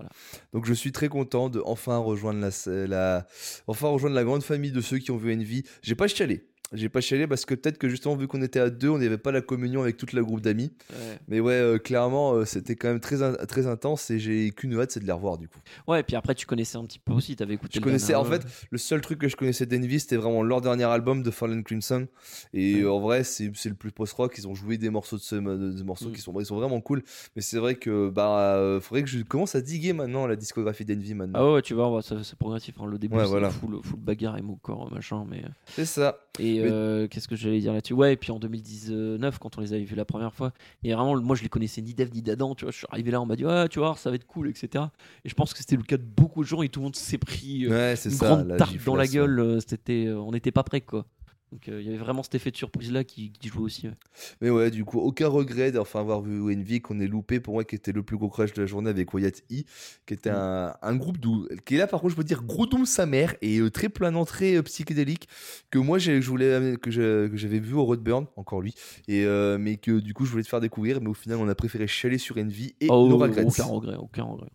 euh, Donc je suis très content de enfin rejoindre la, enfin rejoindre la grande famille de ceux qui ont vu Envy. J'ai pas chialé. J'ai pas chialé parce que peut-être que justement vu qu'on était à deux, on n'avait pas la communion avec toute la groupe d'amis. ouais. Mais ouais, euh, clairement, euh, c'était quand même très, in- très intense et j'ai qu'une hâte, c'est de les revoir du coup. Ouais, et puis après, tu connaissais un petit peu aussi, t'avais écouté. Je le connaissais, en fait, album. le seul truc que je connaissais d'Envy, c'était vraiment leur dernier album de Fallen Crimson. Et Ouais. euh, en vrai, c'est le plus post-rock. Ils ont joué des morceaux de, ce, de- de morceaux Mm. qui sont, ils sont vraiment cool. Mais c'est vrai que bah, euh, faudrait que je commence à diguer maintenant la discographie d'Envy maintenant. Ah ouais, tu vois, c'est progressif. hein. Le début, Ouais, c'est voilà. full, full bagarre et corps machin. Mais... C'est ça. Et Mais- euh, qu'est-ce que j'allais dire là-dessus? Ouais, et puis en 2019, quand on les avait vus la première fois, et vraiment, moi je les connaissais ni d'Eve ni d'Adam, tu vois, je suis arrivé là, on m'a dit, ouais, tu vois, ça va être cool, etc. Et je pense que c'était le cas de beaucoup de gens, et tout le monde s'est pris euh, Ouais, une ça. grande tarte dans la gueule, euh, c'était, on n'était pas prêts, quoi. Donc euh, il y avait vraiment cet effet de surprise là qui, qui jouait aussi. ouais. Mais ouais, du coup, aucun regret d'enfin avoir vu Envy qu'on ait loupé pour moi qui était le plus gros crash de la journée avec Wyatt E, qui était Mm. un, un groupe d'où, qui est là par contre, je peux dire gros doom sa mère et euh, très planant, très euh, psychédélique que moi j'ai- je voulais que je- que j'avais vu au Roadburn, encore lui, et mais que du coup je voulais te faire découvrir, mais au final on a préféré chialer sur Envy et Oh, no regrets. aucun regret, aucun regret.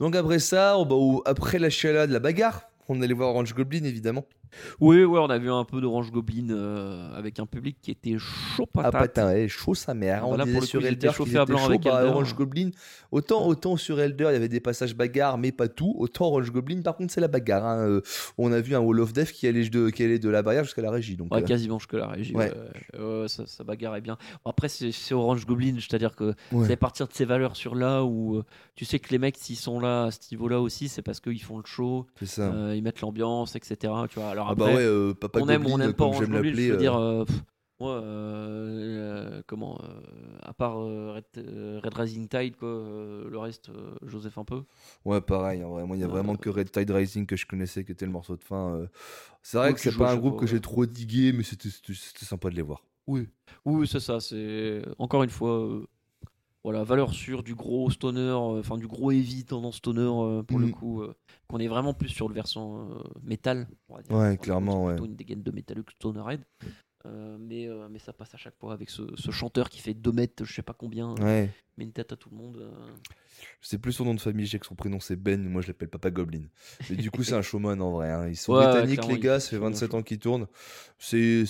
Donc après ça, on- bah, après la chialade, la bagarre, on allait voir Orange Goblin évidemment. Oui, ouais, on a vu un peu d'Orange Goblin euh, avec un public qui était chaud Ah patate. patin, ouais, chaud sa mère. Voilà, on disait sur Elder chauffés à blanc avec bah, Elder. Orange Goblin. Autant, autant sur Elder, il y avait des passages bagarres, mais pas tout. Autant Orange Goblin, par contre, c'est la bagarre. hein. Euh, On a vu un Wall of Death qui allait de, qui allait de la barrière jusqu'à la régie. Donc, Ouais, euh, quasiment jusque la régie. Ouais. Ça, ça bagarre est bien. Après, c'est Orange Goblin, c'est-à-dire que c'est à partir de ces valeurs sur là où euh, tu sais que les mecs, s'ils sont là à ce niveau-là aussi, c'est parce qu'ils font le show, ça. ils mettent l'ambiance, etc. Tu vois. Alors ah après, bah ouais, euh, Papa on aime Goblin, on n'aime pas Orange Goblin, je l'appeler. veux euh, dire, euh, pff, moi, euh, euh, comment, euh, à part euh, Red, Red Rising Tide, quoi, euh, le reste, euh, Joseph un peu. Ouais, pareil. en vrai. Moi, il y a Euh, vraiment que Red Tide Rising que je connaissais, qui était le morceau de fin. euh. C'est vrai Ouais, que c'est pas un groupe que j'ai trop digué, mais c'était sympa de les voir. Oui, oui, c'est ça. C'est encore une fois, euh, voilà, valeur sûre du gros stoner, euh, enfin du gros heavy tendance stoner euh, pour le Mhm. coup, euh, qu'on est vraiment plus sur le versant métal. on va dire. Ouais, clairement, ouais. Plutôt une dégaine de Metallic Stonerhead. Euh, mais, euh, mais ça passe à chaque fois avec ce, ce chanteur qui fait 2 mètres, je sais pas combien, Ouais. met une tête à tout le monde. euh. Je sais plus son nom de famille, je sais que son prénom c'est Ben, moi je l'appelle Papa Goblin. Mais du coup, c'est un showman en vrai. hein. Ils sont Ouais, britanniques, les gars, ça fait font bien 27 chaud. ans qu'ils tournent. C'est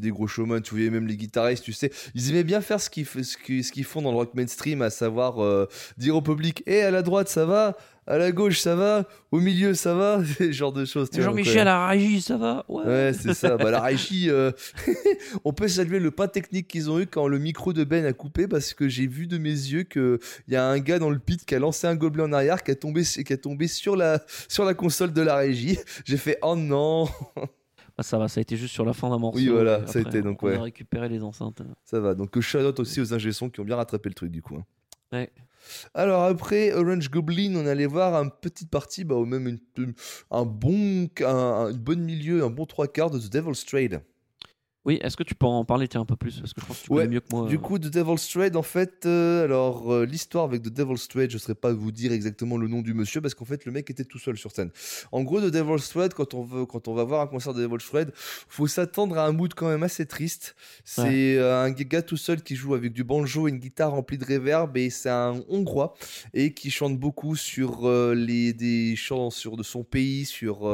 des gros showman, tu voyais même les guitaristes, tu sais. Ils aimaient bien faire ce qu'ils ce font dans le rock mainstream, à savoir euh, dire au public Hé, à la droite ça va, à la gauche ça va, au milieu ça va, ce genre de choses. Jean-Michel à la régie, ça va Ouais. Ouais, c'est ça. Bah, la régie, euh, on peut saluer le pain technique qu'ils ont eu quand le micro de Ben a coupé parce que j'ai vu de mes yeux qu'il y a un gars dans le pit qui a lancé un gobelet en arrière, qui a tombé, qui a tombé sur, la, sur la console de la régie. J'ai fait oh non, Ah, ça va, ça a été juste sur la fin d'un morceau. Oui, voilà, ça a été, donc, on ouais. a récupéré les enceintes. ça va. Donc shout out aussi aux ingé qui ont bien rattrapé le truc du coup. hein. Ouais. Alors après Orange Goblin, on allait voir une petite partie, bah, ou même une, un bon, un, un- une bonne milieu, un bon trois quarts de The Devil's Trade. Oui, est-ce que tu peux en parler tiens, un peu plus Parce que je pense que tu Ouais, connais mieux que moi. Du euh. coup, The Devil's Trade, en fait, euh, alors euh, l'histoire avec The Devil's Trade, je ne saurais pas vous dire exactement le nom du monsieur parce qu'en fait, le mec était tout seul sur scène. En gros, The Devil's Trade, quand on veut, quand on va voir un concert de Devil's Trade, faut s'attendre à un mood quand même assez triste. C'est euh, un gars tout seul qui joue avec du banjo et une guitare remplie de reverb et c'est un Hongrois et qui chante beaucoup sur les des chants sur de son pays, sur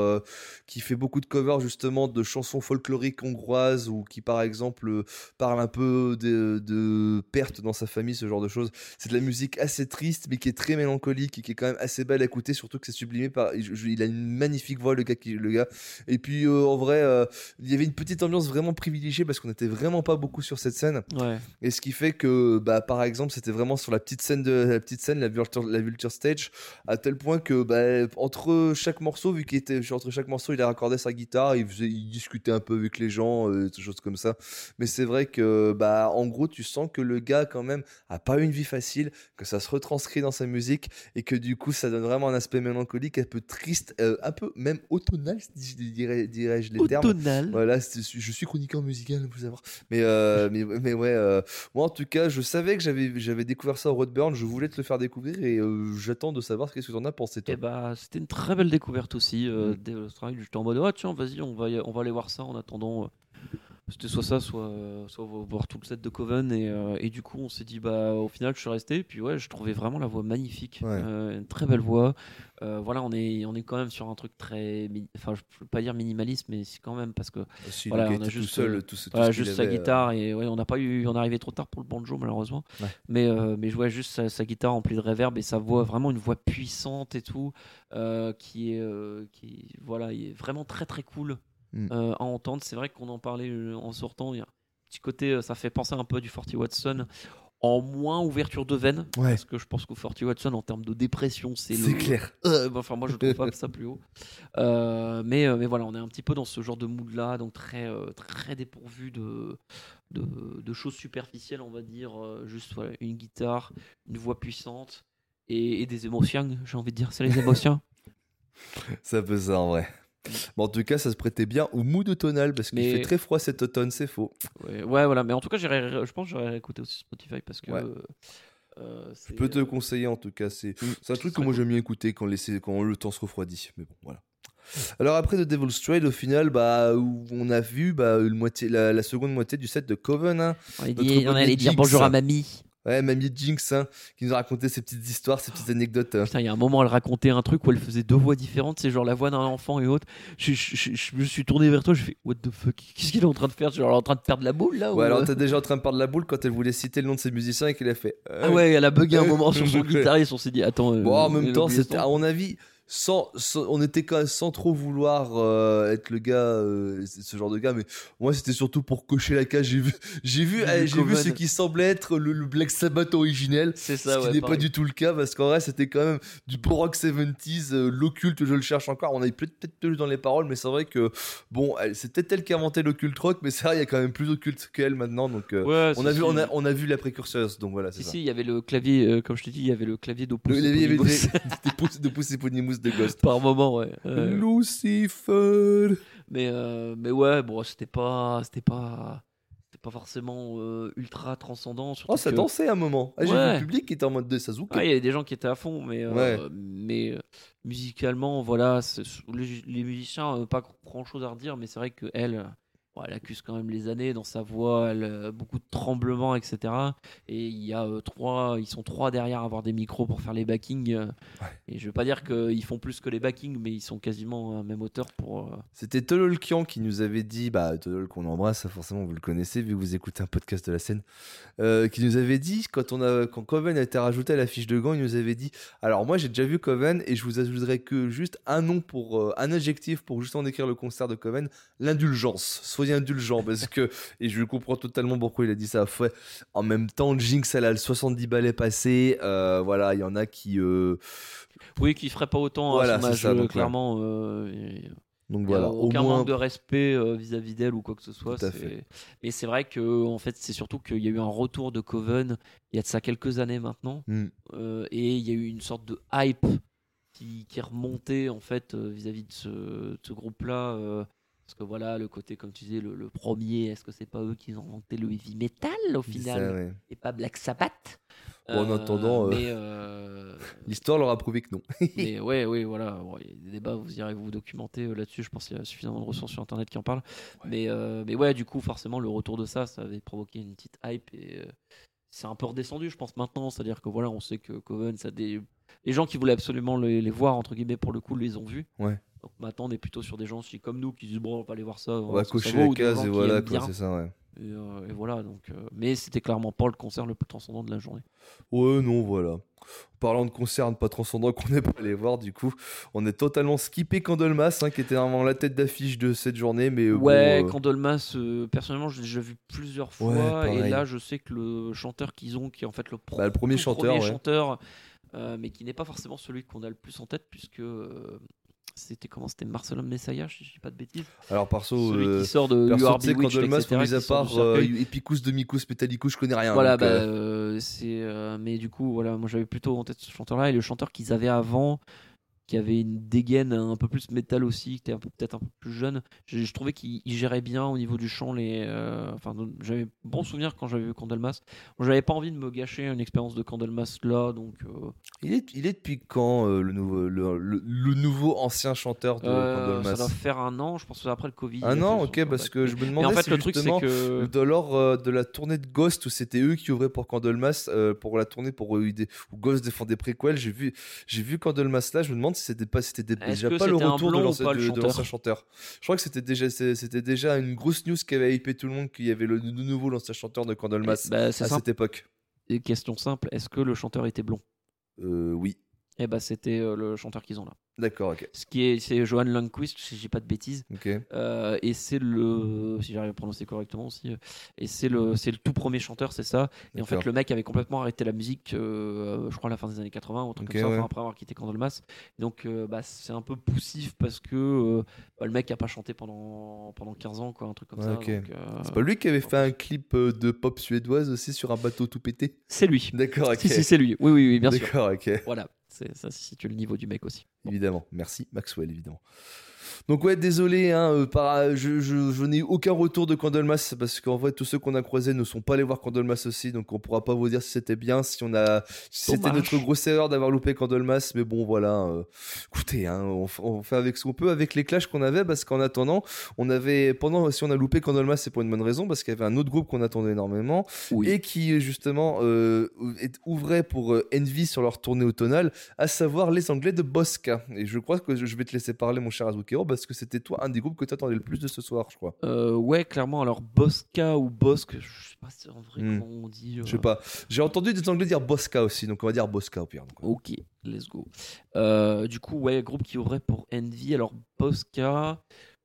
qui fait beaucoup de covers justement de chansons folkloriques hongroises ou qui par exemple euh, parle un peu de, de perte dans sa famille, ce genre de choses. C'est de la musique assez triste, mais qui est très mélancolique et qui est quand même assez belle à écouter, surtout que c'est sublimé par. je- je- il a une magnifique voix, le gars. Qui, le gars. Et puis, euh, en vrai, euh, il y avait une petite ambiance vraiment privilégiée parce qu'on n'était vraiment pas beaucoup sur cette scène. Ouais. Et ce qui fait que, bah, par exemple, c'était vraiment sur la petite scène de la petite scène, la Vulture, la Vulture Stage, à tel point que, bah, entre chaque morceau, vu qu'il était entre chaque morceau, il a raccordé sa guitare, il, faisait, il discutait un peu avec les gens, euh, ce genre choses comme ça. Mais c'est vrai que, bah, en gros, tu sens que le gars, quand même, a pas une vie facile, que ça se retranscrit dans sa musique et que du coup, ça donne vraiment un aspect mélancolique, un peu triste, euh, un peu même automnal, dirais- dirais-je les termes. Automnal. Voilà, je suis chroniqueur musical, vous savoir. Mais, euh, mais, mais ouais, euh, moi en tout cas, je savais que j'avais j'avais découvert ça au Roadburn, je voulais te le faire découvrir et j'attends de savoir ce que tu en as pensé toi. Et bah, c'était une très belle découverte aussi. Euh, Mm. l'Australie, j'étais en mode, ah tiens, vas-y, on va, on va aller voir ça en attendant. C'était soit ça, soit, voir tout le set de Coven. Et, euh, et du coup, on s'est dit, bah, au final, je suis resté. Et puis, ouais, je trouvais vraiment la voix magnifique. Ouais. Euh, une très belle voix. Euh, voilà, on est, on est quand même sur un truc très. Enfin, je peux pas dire minimaliste, mais c'est quand même parce que Si, voilà, on a juste, tout seul, tout, ce- tout voilà, ce qu'il juste sa avait, guitare et ouais, on n'a pas eu, on est arrivé trop tard pour le banjo malheureusement. Ouais. Mais mais je vois juste sa, sa guitare remplie de reverb et sa voix vraiment une voix puissante et tout, euh, qui est euh, qui voilà, il est vraiment très très cool Mm. euh, à entendre. C'est vrai qu'on en parlait euh, en sortant. Il y a un petit côté, euh, ça fait penser un peu du Forty Watson. En moins ouverture de veine, Ouais. parce que je pense qu'au Forty Watson en termes de dépression, c'est le- clair. euh, enfin, moi, je trouve pas ça plus haut. Euh, mais, mais voilà, on est un petit peu dans ce genre de mood-là, donc très, très dépourvu de, de, de choses superficielles, on va dire. juste voilà, une guitare, une voix puissante et, et des émotions, j'ai envie de dire. C'est les émotions. C'est un peu ça en vrai. Bon, en tout cas, ça se prêtait bien au mood automnal parce qu'il Mais- fait très froid cet automne, c'est faux. ouais, ouais, voilà. Mais en tout cas, je pense que j'aurais écouté aussi Spotify parce que. Ouais. euh, euh, Je peux te euh, conseiller en tout cas. C'est Mm. c'est un truc que moi cool. j'aime bien écouter quand, quand le temps se refroidit. Mais bon, voilà. Alors après The Devil's Trade, au final, bah, on a vu bah, une moitié, la, la seconde moitié du set de Coven. hein. on, allait dire- on bonjour à mamie. Ouais, Mamie Jinx, hein, qui nous a raconté ses petites histoires, ses petites anecdotes. hein. Putain, il y a un moment, elle racontait un truc où elle faisait deux voix différentes, c'est genre la voix d'un enfant et autre. Je, je- je- je me suis tourné vers toi, je fais What the fuck Qu'est-ce qu'il est en train de faire Genre, elle est en train de perdre la boule là ou, Ouais, alors euh t'es déjà en train de perdre la boule quand elle voulait citer le nom de ses musiciens et qu'elle a fait. euh, Ah ouais, elle a bugué un moment sur son guitariste, on s'est dit Attends. euh, Bon, en elle même a temps, oublié c'était à mon avis. Sans, sans- on était quand même sans trop vouloir euh, être le gars, euh, ce genre de gars, mais moi c'était surtout pour cocher la case. J'ai vu, j'ai vu, J'ai vu j'ai vu Coven. ce qui semblait être le, le Black Sabbath originel, C'est ce qui ouais. n'est pas du tout le cas parce qu'en vrai c'était quand même du rock 70s, euh, l'occulte, je le cherche encore. On a peut-être plus dans les paroles, mais c'est vrai que bon, c'est peut-être elle qui a inventé l'occulte rock, mais c'est vrai il y a quand même plus occulte qu'elle maintenant, donc Ouais, on a vu, on a, on a vu la précurseuse, donc voilà, c'est Si, ça. si, il y avait le clavier, comme je te dis, il y avait le clavier d'Opus. Il y avait- des, des pouces de de Ghost. Par moment, ouais. Euh, Lucifer. mais, euh, mais ouais, bon, c'était pas. C'était pas. C'était pas forcément euh, ultra transcendant. Oh, ça que- dansait un moment. Ah, J'ai vu Ouais. le public qui était en mode de Sasuke. Ah, il y avait des gens qui étaient à fond, mais, euh, Ouais. mais musicalement, voilà, les, les musiciens, pas grand chose à redire, mais c'est vrai qu'elle, euh, bon, elle accuse quand même les années dans sa voix, elle, euh, beaucoup de tremblements, etc. Et il y a euh, trois, ils sont trois derrière à avoir des micros pour faire les backings. euh, Et je veux pas dire qu'ils font plus que les backings, mais ils sont quasiment à même hauteur pour. euh, C'était Tololkian qui nous avait dit, bah Tolol qu'on embrasse, ça, forcément vous le connaissez vu que vous écoutez un podcast de la scène, qui nous avait dit quand on a quand Coven a été rajouté à la fiche de gants, il nous avait dit, alors moi j'ai déjà vu Coven et je vous ajouterai que juste un nom pour un adjectif pour justement décrire le concert de Coven, l'indulgence. Soyez indulgent parce que et je comprends totalement pourquoi il a dit ça. Ouais. En même temps, Jinx elle a le 70 balais passé, euh, voilà, il y en a qui euh, Oui, qui ferait pas autant Voilà, à son âge, ça, donc, euh, ouais. clairement. euh, donc voilà, au aucun moins manque de respect vis-à-vis d'elle ou quoi que ce soit. C'est- fait. Mais c'est vrai que en fait, c'est surtout qu'il y a eu un retour de Coven il y a de ça quelques années maintenant, Hmm. et il y a eu une sorte de hype qui, qui est remontée en fait vis-à-vis de ce, de ce groupe-là. Parce que voilà, le côté, comme tu disais, le, le premier, est-ce que c'est pas eux qui ont inventé le heavy metal au final ça, ouais. et pas Black Sabbath Bon, en Euh, attendant, euh, euh, L'histoire leur a prouvé que non. mais ouais, ouais, voilà. Bon, il y a des débats, vous irez vous documenter là-dessus. Je pense qu'il y a suffisamment de ressources sur internet qui en parlent. Mais, euh, mais ouais, du coup, forcément, le retour de ça, ça avait provoqué une petite hype et c'est un peu redescendu, je pense, maintenant. C'est-à-dire que voilà, on sait que Coven, ça a des. Les gens qui voulaient absolument les, les voir, entre guillemets, pour le coup, les ont vus. Ouais. Donc maintenant, on est plutôt sur des gens aussi comme nous qui disent bon, on va aller voir ça. On va cocher la case et voilà, quoi, c'est ça, ouais. Et, euh, et voilà, donc. euh, mais c'était clairement pas le concert le plus transcendant de la journée. Ouais, non, voilà. En parlant de concerts pas transcendants qu'on n'est pas allé voir, du coup, on est totalement skippé Candlemas, hein, qui était vraiment la tête d'affiche de cette journée, mais euh, bon, Ouais, euh, Candlemas, euh, personnellement, je l'ai déjà vu plusieurs fois. Ouais, et là, je sais que le chanteur qu'ils ont, qui est en fait le pro- Bah, le premier chanteur, premier ouais. chanteur, mais qui n'est pas forcément celui qu'on a le plus en tête, puisque c'était comment C'était Marcelin Messiah, si je dis pas de bêtises. Alors, perso, Celui euh, qui sort de perso, tu sais, mis à part euh. Epicus, Demicus, Metallicus, je connais rien. Voilà, donc, bah, euh, euh, c'est. euh, mais du coup, voilà, moi j'avais plutôt en tête ce chanteur-là et le chanteur qu'ils avaient avant, qui avait une dégaine un peu plus métal aussi, qui était un peu- peut-être un peu plus jeune. Je, je trouvais qu'il il gérait bien au niveau du chant. Les, euh, enfin, j'avais bon souvenir quand j'avais vu Candlemas. J'avais pas envie de me gâcher une expérience de Candlemas là, donc. euh, il, est, il est depuis quand euh, le, nouveau, le, le- le nouveau ancien chanteur de euh, ça Candlemas doit faire un an, je pense que c'est après le Covid. Un an, ok, parce que je me demandais en fait, si le truc, c'est justement, que. de lors de la tournée de Ghost où c'était eux qui ouvraient pour Candlemas pour la tournée pour où Ghost défendait préquel j'ai vu j'ai vu Candlemas là je me demande si c'était pas c'était déjà pas le retour de l'ancien chanteur je crois que c'était déjà c'était déjà une grosse news qui avait hypé tout le monde qu'il y avait le de nouveau l'ancien chanteur de Candlemas Bah, c'est à simple. cette époque. Et Question simple est-ce que le chanteur était blond? Euh, oui Eh bah, c'était euh, le chanteur qu'ils ont là. d'accord ok Ce qui est, c'est Johan Lundquist, si je dis pas de bêtises. ok Euh, et c'est le, si j'arrive à prononcer correctement aussi, euh, et c'est le, c'est le tout premier chanteur, c'est ça. Et en fait, le mec avait complètement arrêté la musique, euh, je crois à la fin des années 80 ou un truc comme ça, ouais. enfin, après avoir quitté Candlemas. Donc, euh, bah, c'est un peu poussif parce que bah, le mec a pas chanté pendant pendant 15 ans, quoi, un truc comme Ouais, ça. c'est pas lui qui avait fait un clip de pop suédoise aussi sur un bateau tout pété? C'est lui. d'accord ok Si, si, c'est lui. Oui, oui, oui, bien sûr. d'accord ok Voilà, ça situe le niveau du mec aussi. Évidemment, merci Maxwell, évidemment. Donc ouais, désolé, hein, euh, par, je, je, je n'ai eu aucun retour de Candlemas parce qu'en vrai tous ceux qu'on a croisés ne sont pas allés voir Candlemas aussi, donc on pourra pas vous dire si c'était bien, si on a, si c'était notre grosse erreur d'avoir loupé Candlemas, mais bon voilà, euh, écoutez, hein, on, fait avec ce qu'on peut avec les clashs qu'on avait parce qu'en attendant, on avait pendant si on a loupé Candlemas c'est pour une bonne raison parce qu'il y avait un autre groupe qu'on attendait énormément Oui. et qui justement euh, ouvrait pour euh, Envy sur leur tournée automnale, à savoir les Anglais de Bosca. Et je crois que je vais te laisser parler, mon cher Parce que c'était toi un des groupes que tu attendais le plus de ce soir, je crois. Euh, ouais, clairement. Alors Bosca ou Bosque, je sais pas si en vrai Hmm. comment on dit. Je sais euh, pas. J'ai entendu des Anglais dire Bosca aussi, donc on va dire Bosca au pire. donc. Ok, let's go. Euh, du coup, ouais, groupe qui ouvrait pour Envy. Alors, Bosca,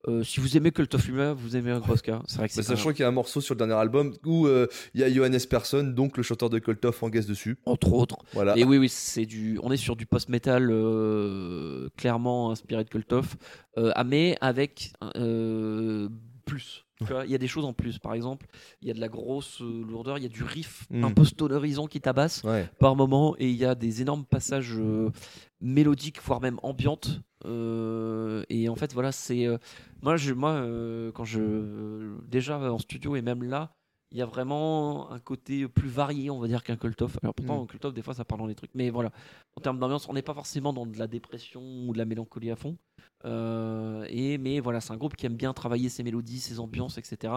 euh, si vous aimez Cult of Luna, vous aimez Bosca. C'est vrai que c'est sachant qu'il y a un morceau sur le dernier album où euh, il y a Johannes Persson, donc le chanteur de Cult of en guest dessus. entre autres. Voilà. Et oui, oui, c'est du. On est sur du post-metal euh, clairement inspiré de Cult of, mais avec plus. Il y a des choses en plus. Par exemple, il y a de la grosse lourdeur, il y a du riff Mm. un peu stonerisant qui tabasse. Ouais. par moment et il y a des énormes passages euh, mélodiques voire même ambiantes Euh, et en fait voilà c'est euh, moi je moi euh, quand je déjà en studio et même là il y a vraiment un côté plus varié on va dire qu'un cult of. Alors pourtant un cult of des fois ça parle dans les trucs. Mais voilà. En termes d'ambiance on n'est pas forcément dans de la dépression ou de la mélancolie à fond Euh, et mais voilà c'est un groupe qui aime bien travailler ses mélodies ses ambiances etc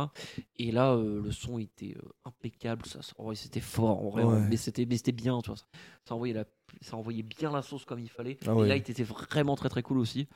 et là euh, le son était euh, impeccable ça, c'était fort en vrai Ouais. mais c'était bien tu vois. Ça, ça envoyait la ça envoyait bien la sauce comme il fallait. Ah et ouais. là il était vraiment très très cool aussi.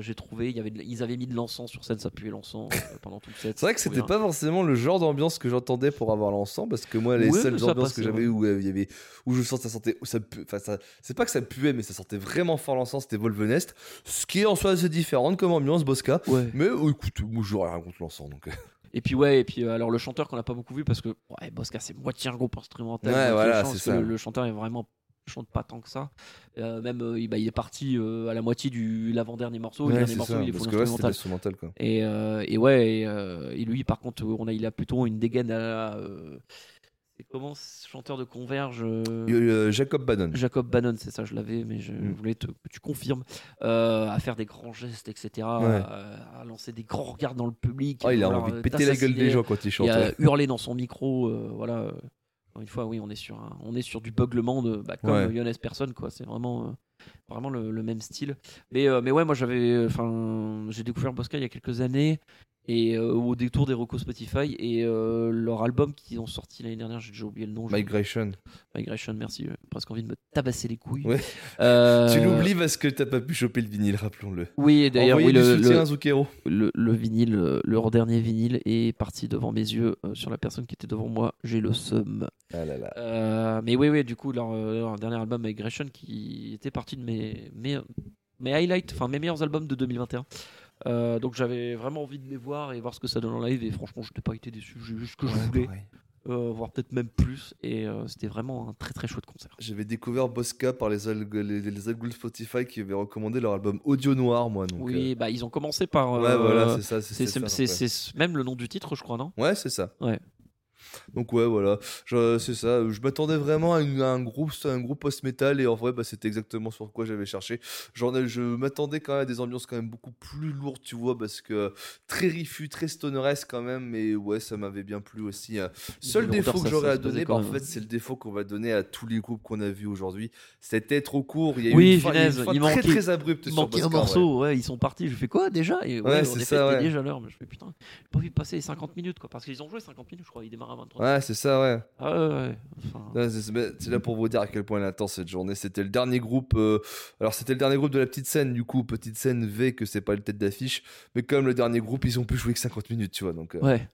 J'ai trouvé il y avait de- ils avaient mis de l'encens sur scène ça puait l'encens pendant tout le set C'est vrai que c'était pas forcément le genre d'ambiance que j'entendais pour avoir l'encens, parce que moi, les Ouais, seules ambiances que j'avais où il y avait, où je sentais, ça sentait, ça, pu- ça, c'est pas que ça puait, mais ça sentait vraiment fort l'encens, c'était Volvenest, ce qui est en soi assez différent comme ambiance Bosca. ouais Mais euh, écoute, moi j'aurais rien contre donc. euh. Et puis ouais, et puis euh, alors le chanteur qu'on n'a pas beaucoup vu parce que ouais, Bosca c'est moitié un groupe instrumental. Ouais, voilà, c'est ça. Le, le chanteur est vraiment chante pas tant que ça. Euh, même euh, il, bah, il est parti euh, à la moitié du l'avant-dernier morceau, le Ouais, dernier c'est morceau ça, il est parce là instrumental. quoi. Et, euh, et ouais, et, euh, et lui par contre on a il a plutôt une dégaine à la, euh, comment ce chanteur de Converge euh, Euh, Jacob Bannon. Jacob Bannon, c'est ça, je l'avais, mais je Mm. voulais te- que tu confirmes. Euh, à faire des grands gestes, etc. À, à lancer des grands regards dans le public. Ah, il a vouloir, envie de euh, péter la gueule des gens quand il chante. et à hurler dans son micro. euh, voilà. euh, encore une fois, oui, on est sur, un- on est sur du beuglement de, bah, comme Ouais. Johannes Person, quoi. C'est vraiment, euh, vraiment le, le même style. Mais, euh, mais ouais, moi j'avais, enfin, j'ai découvert Bosca il y a quelques années et euh, au détour des recos Spotify et euh, leur album qu'ils ont sorti l'année dernière, j'ai déjà oublié le nom. Migration. Migration, merci. J'ai presque envie de me tabasser les couilles. Ouais. Euh, Tu l'oublies parce que t'as pas pu choper le vinyle, rappelons-le. Oui, et d'ailleurs, oui, le, le- le, le vinyle, leur dernier vinyle est parti devant mes yeux sur la personne qui était devant moi. J'ai le seum. Ah là là. Mais oui, oui, du coup, leur, leur dernier album, Migration, qui était parti de mes, mes, mes highlights, enfin mes meilleurs albums de 2021. Euh, donc j'avais vraiment envie de les voir et voir ce que ça donne en live. Et franchement, je n'ai pas été déçu. J'ai eu ce que je voulais. euh, voire peut-être même plus. Et euh, c'était vraiment un très très chouette concert. J'avais découvert Bosca par les, alg les, les Spotify qui avaient recommandé leur album Audio Noir, moi. Donc, oui, euh, bah ils ont commencé par. Ouais, voilà, c'est ça. c'est C'est ça, c'est- ouais. c'est même le nom du titre, je crois, non? Ouais, c'est ça. Ouais. Donc ouais, voilà, c'est ça. Je m'attendais vraiment à, une- à un groupe, un groupe post-metal et en vrai, bah, c'était exactement sur quoi j'avais cherché. Je m'attendais quand même à des ambiances quand même beaucoup plus lourdes, tu vois, parce que très riffus, très stoneresque quand même. Mais ouais, ça m'avait bien plu aussi. hein. Seul défaut que j'aurais à donner, bah, en fait, c'est le défaut qu'on va donner à tous les groupes qu'on a vus aujourd'hui. C'était trop court. Il y a eu Oui, une il eu une fin il très manquait- très abrupte Il sur un ouais. morceau, ouais. ils sont partis. Je fais quoi déjà? Et ouais, Ouais, ça, déjà l'heure. Mais je fais putain, j'ai pas envie de passer les 50 minutes quoi. Parce qu'ils ont joué 50 minutes, je crois. Ils démarrent à 23. Ouais, c'est ça, ouais. Ah ouais, ouais. Enfin, Ouais, c'est- là pour vous dire à quel point elle intense cette journée. C'était le dernier groupe. euh, alors c'était le dernier groupe de la petite scène du coup, petite scène V que c'est pas le tête d'affiche, mais comme le dernier groupe, ils ont pu jouer que 50 minutes, tu vois. Donc, euh, ouais.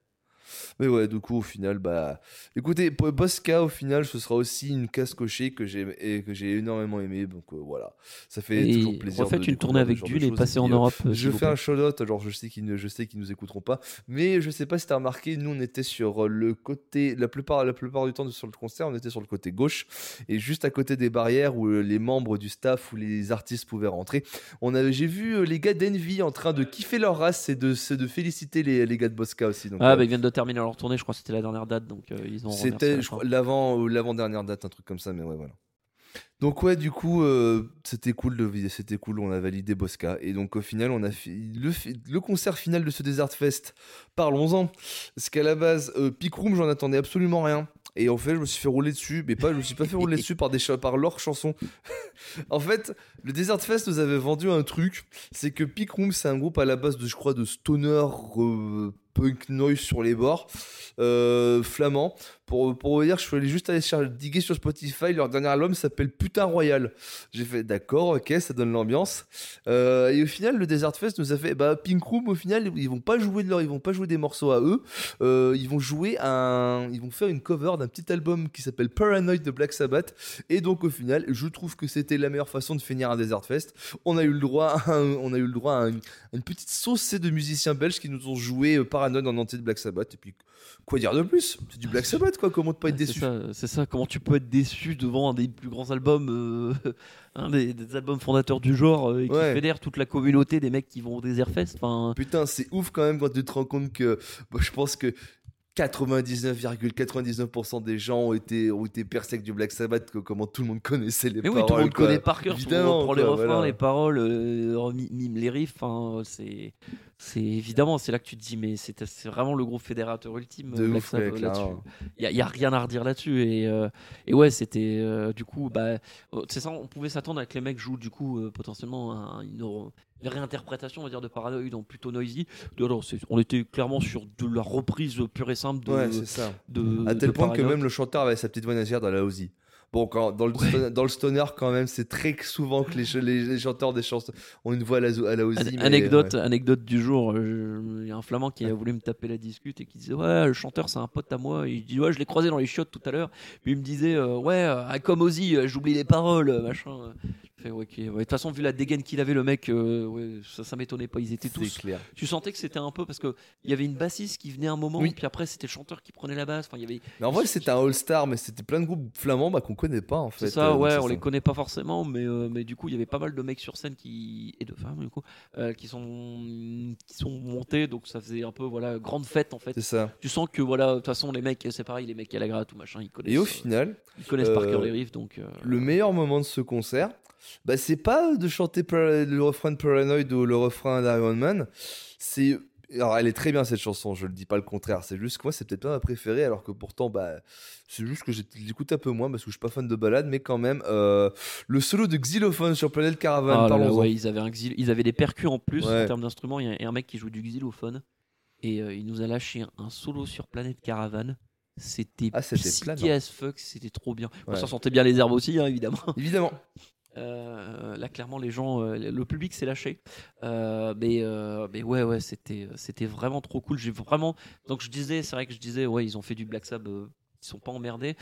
Mais ouais, du coup au final, bah, écoutez, pour Bosca au final, ce sera aussi une casse cochée que j'ai que j'ai énormément aimé. Donc euh, voilà, ça fait Et toujours plaisir. refaites de une tournée avec Dune et passez en euh, Europe. euh, je fais un shout-out, genre je sais qu'ils ne, je sais qu'ils nous écouteront pas, mais je sais pas si t'as remarqué, nous on était sur le côté, la plupart, la plupart du temps sur le concert, on était sur le côté gauche et juste à côté des barrières où les membres du staff ou les artistes pouvaient rentrer. On avait, j'ai vu les gars d'Envy en train de kiffer leur race et de, de féliciter les, les gars de Bosca aussi. Donc, Ah euh, bah ils viennent de terminer leur tournée, je crois que c'était la dernière date, donc euh, ils ont. c'était l'avant ou l'avant dernière date, un truc comme ça, mais ouais voilà. Donc ouais, du coup, euh, c'était cool, de, c'était cool, on a validé Bosca et donc au final, on a le, le concert final de ce Desert Fest. Parlons-en, parce qu'à la base, euh, Peak Room, j'en attendais absolument rien. Et en fait, je me suis fait rouler dessus, mais pas, je me suis pas fait rouler dessus par des par leurs chansons. en fait, le Desert Fest nous avait vendu un truc, c'est que Peak Room, c'est un groupe à la base de, je crois, de stoner euh, punk noise sur les bords, euh, flamand. Pour, pour vous dire, je suis allé juste aller chercher, diguer sur Spotify, leur dernier album s'appelle Putain Royal. J'ai fait d'accord, ok, ça donne l'ambiance. Euh, et au final, le Desert Fest nous a fait, bah, Pink Room, au final, ils vont pas jouer de leur, ils vont pas jouer des morceaux à eux. Euh, ils vont jouer un, ils vont faire une cover d'un petit album qui s'appelle Paranoid de Black Sabbath. Et donc, au final, je trouve que c'était la meilleure façon de finir un Desert Fest. On a eu le droit, à on a eu le droit à une, une petite saucée de musiciens belges qui nous ont joué euh, Paranoid en entier de Black Sabbath. Et puis, quoi dire de plus? C'est du Black Sabbath, quoi. Comment ne pas être déçu C'est ça. Comment tu peux être déçu devant un des plus grands albums, euh, un des, des albums fondateurs du genre euh, et qui Ouais. fédère toute la communauté des mecs qui vont au Desert Fest. Putain, c'est ouf quand même quand tu te rends compte que bah, je pense que 99,99% des gens ont été, ont été percés avec du Black Sabbath, que- comment tout le monde connaissait les mais oui, paroles. tout le monde quoi. connaît par cœur. Tout le Évidemment, monde prend les refrains, voilà. les paroles, euh, les riffs. Enfin, c'est, c'est évidemment, c'est là que tu te dis, mais c'est, vraiment le groupe fédérateur ultime. De ouf, là-dessus. clairement. Il y, a- rien à redire là-dessus et, euh, et ouais c'était euh, du coup bah euh, c'est ça on pouvait s'attendre à que les mecs jouent du coup euh, potentiellement un- une, une réinterprétation on va dire de Paranoid en plutôt noisy alors, on était clairement sur de la reprise pure et simple de, Ouais, c'est ça. de À tel de point que même le chanteur avait sa petite voix nasillarde dans la Ozzy. Bon, quand, dans, le stoner, dans le stoner, quand même, c'est très souvent que les, les, les chanteurs des chansons ont une voix à la, à la Ozzy. An- mais, anecdote, ouais. anecdote du jour, euh, il y a un flamand qui a voulu me taper la discute et qui disait ouais le chanteur c'est un pote à moi et je dis ouais je l'ai croisé dans les chiottes tout à l'heure puis il me disait euh, ouais euh, comme Ozzy j'oublie les paroles machin Ouais. Ouais, de toute façon vu la dégaine qu'il avait le mec euh, ouais, ça, ça m'étonnait pas ils étaient tous clair. tu sentais que c'était un peu parce que il y avait une bassiste qui venait un moment Oui. puis après c'était le chanteur qui prenait la basse enfin il y avait Mais en vrai, c'était un all-star, mais c'était plein de groupes flamands bah, qu'on connaît pas, en fait. c'est ça euh, ouais on les ça. connaît pas forcément mais euh, mais du coup il y avait pas mal de mecs sur scène qui et de femmes du coup qui sont qui sont montés donc ça faisait un peu voilà grande fête en fait C'est ça. tu sens que voilà de toute façon les mecs c'est pareil les mecs à la gratte ou machin ils connaissent Et au final, ils connaissent par cœur les riffs donc le meilleur moment de ce concert, bah, c'est pas de chanter le refrain de Paranoid ou le refrain d'Iron Man. C'est. Alors, elle est très bien cette chanson, je le dis pas le contraire. C'est juste que moi, c'est peut-être pas ma préférée, alors que pourtant, bah, c'est juste que j'écoute un peu moins parce que je suis pas fan de balade, mais quand même, euh, le solo de Xylophone sur Planet Caravan, ah là là, parlons-en. ouais, ils avaient un xyl- ils avaient des percus en plus Ouais. en termes d'instruments il y a un mec qui joue du xylophone et euh, il nous a lâché un solo sur Planète Caravane c'était Ah, as fuck c'était trop bien on Ouais. s'en sentait bien les herbes aussi hein, évidemment Évidemment. Euh, là, clairement, les gens, euh, le public s'est lâché. Euh, mais, mais ouais, ouais, c'était, c'était vraiment trop cool. J'ai vraiment. Donc, je disais, c'est vrai que je disais, ouais, ils ont fait du Black Sabbath, ils sont pas emmerdés.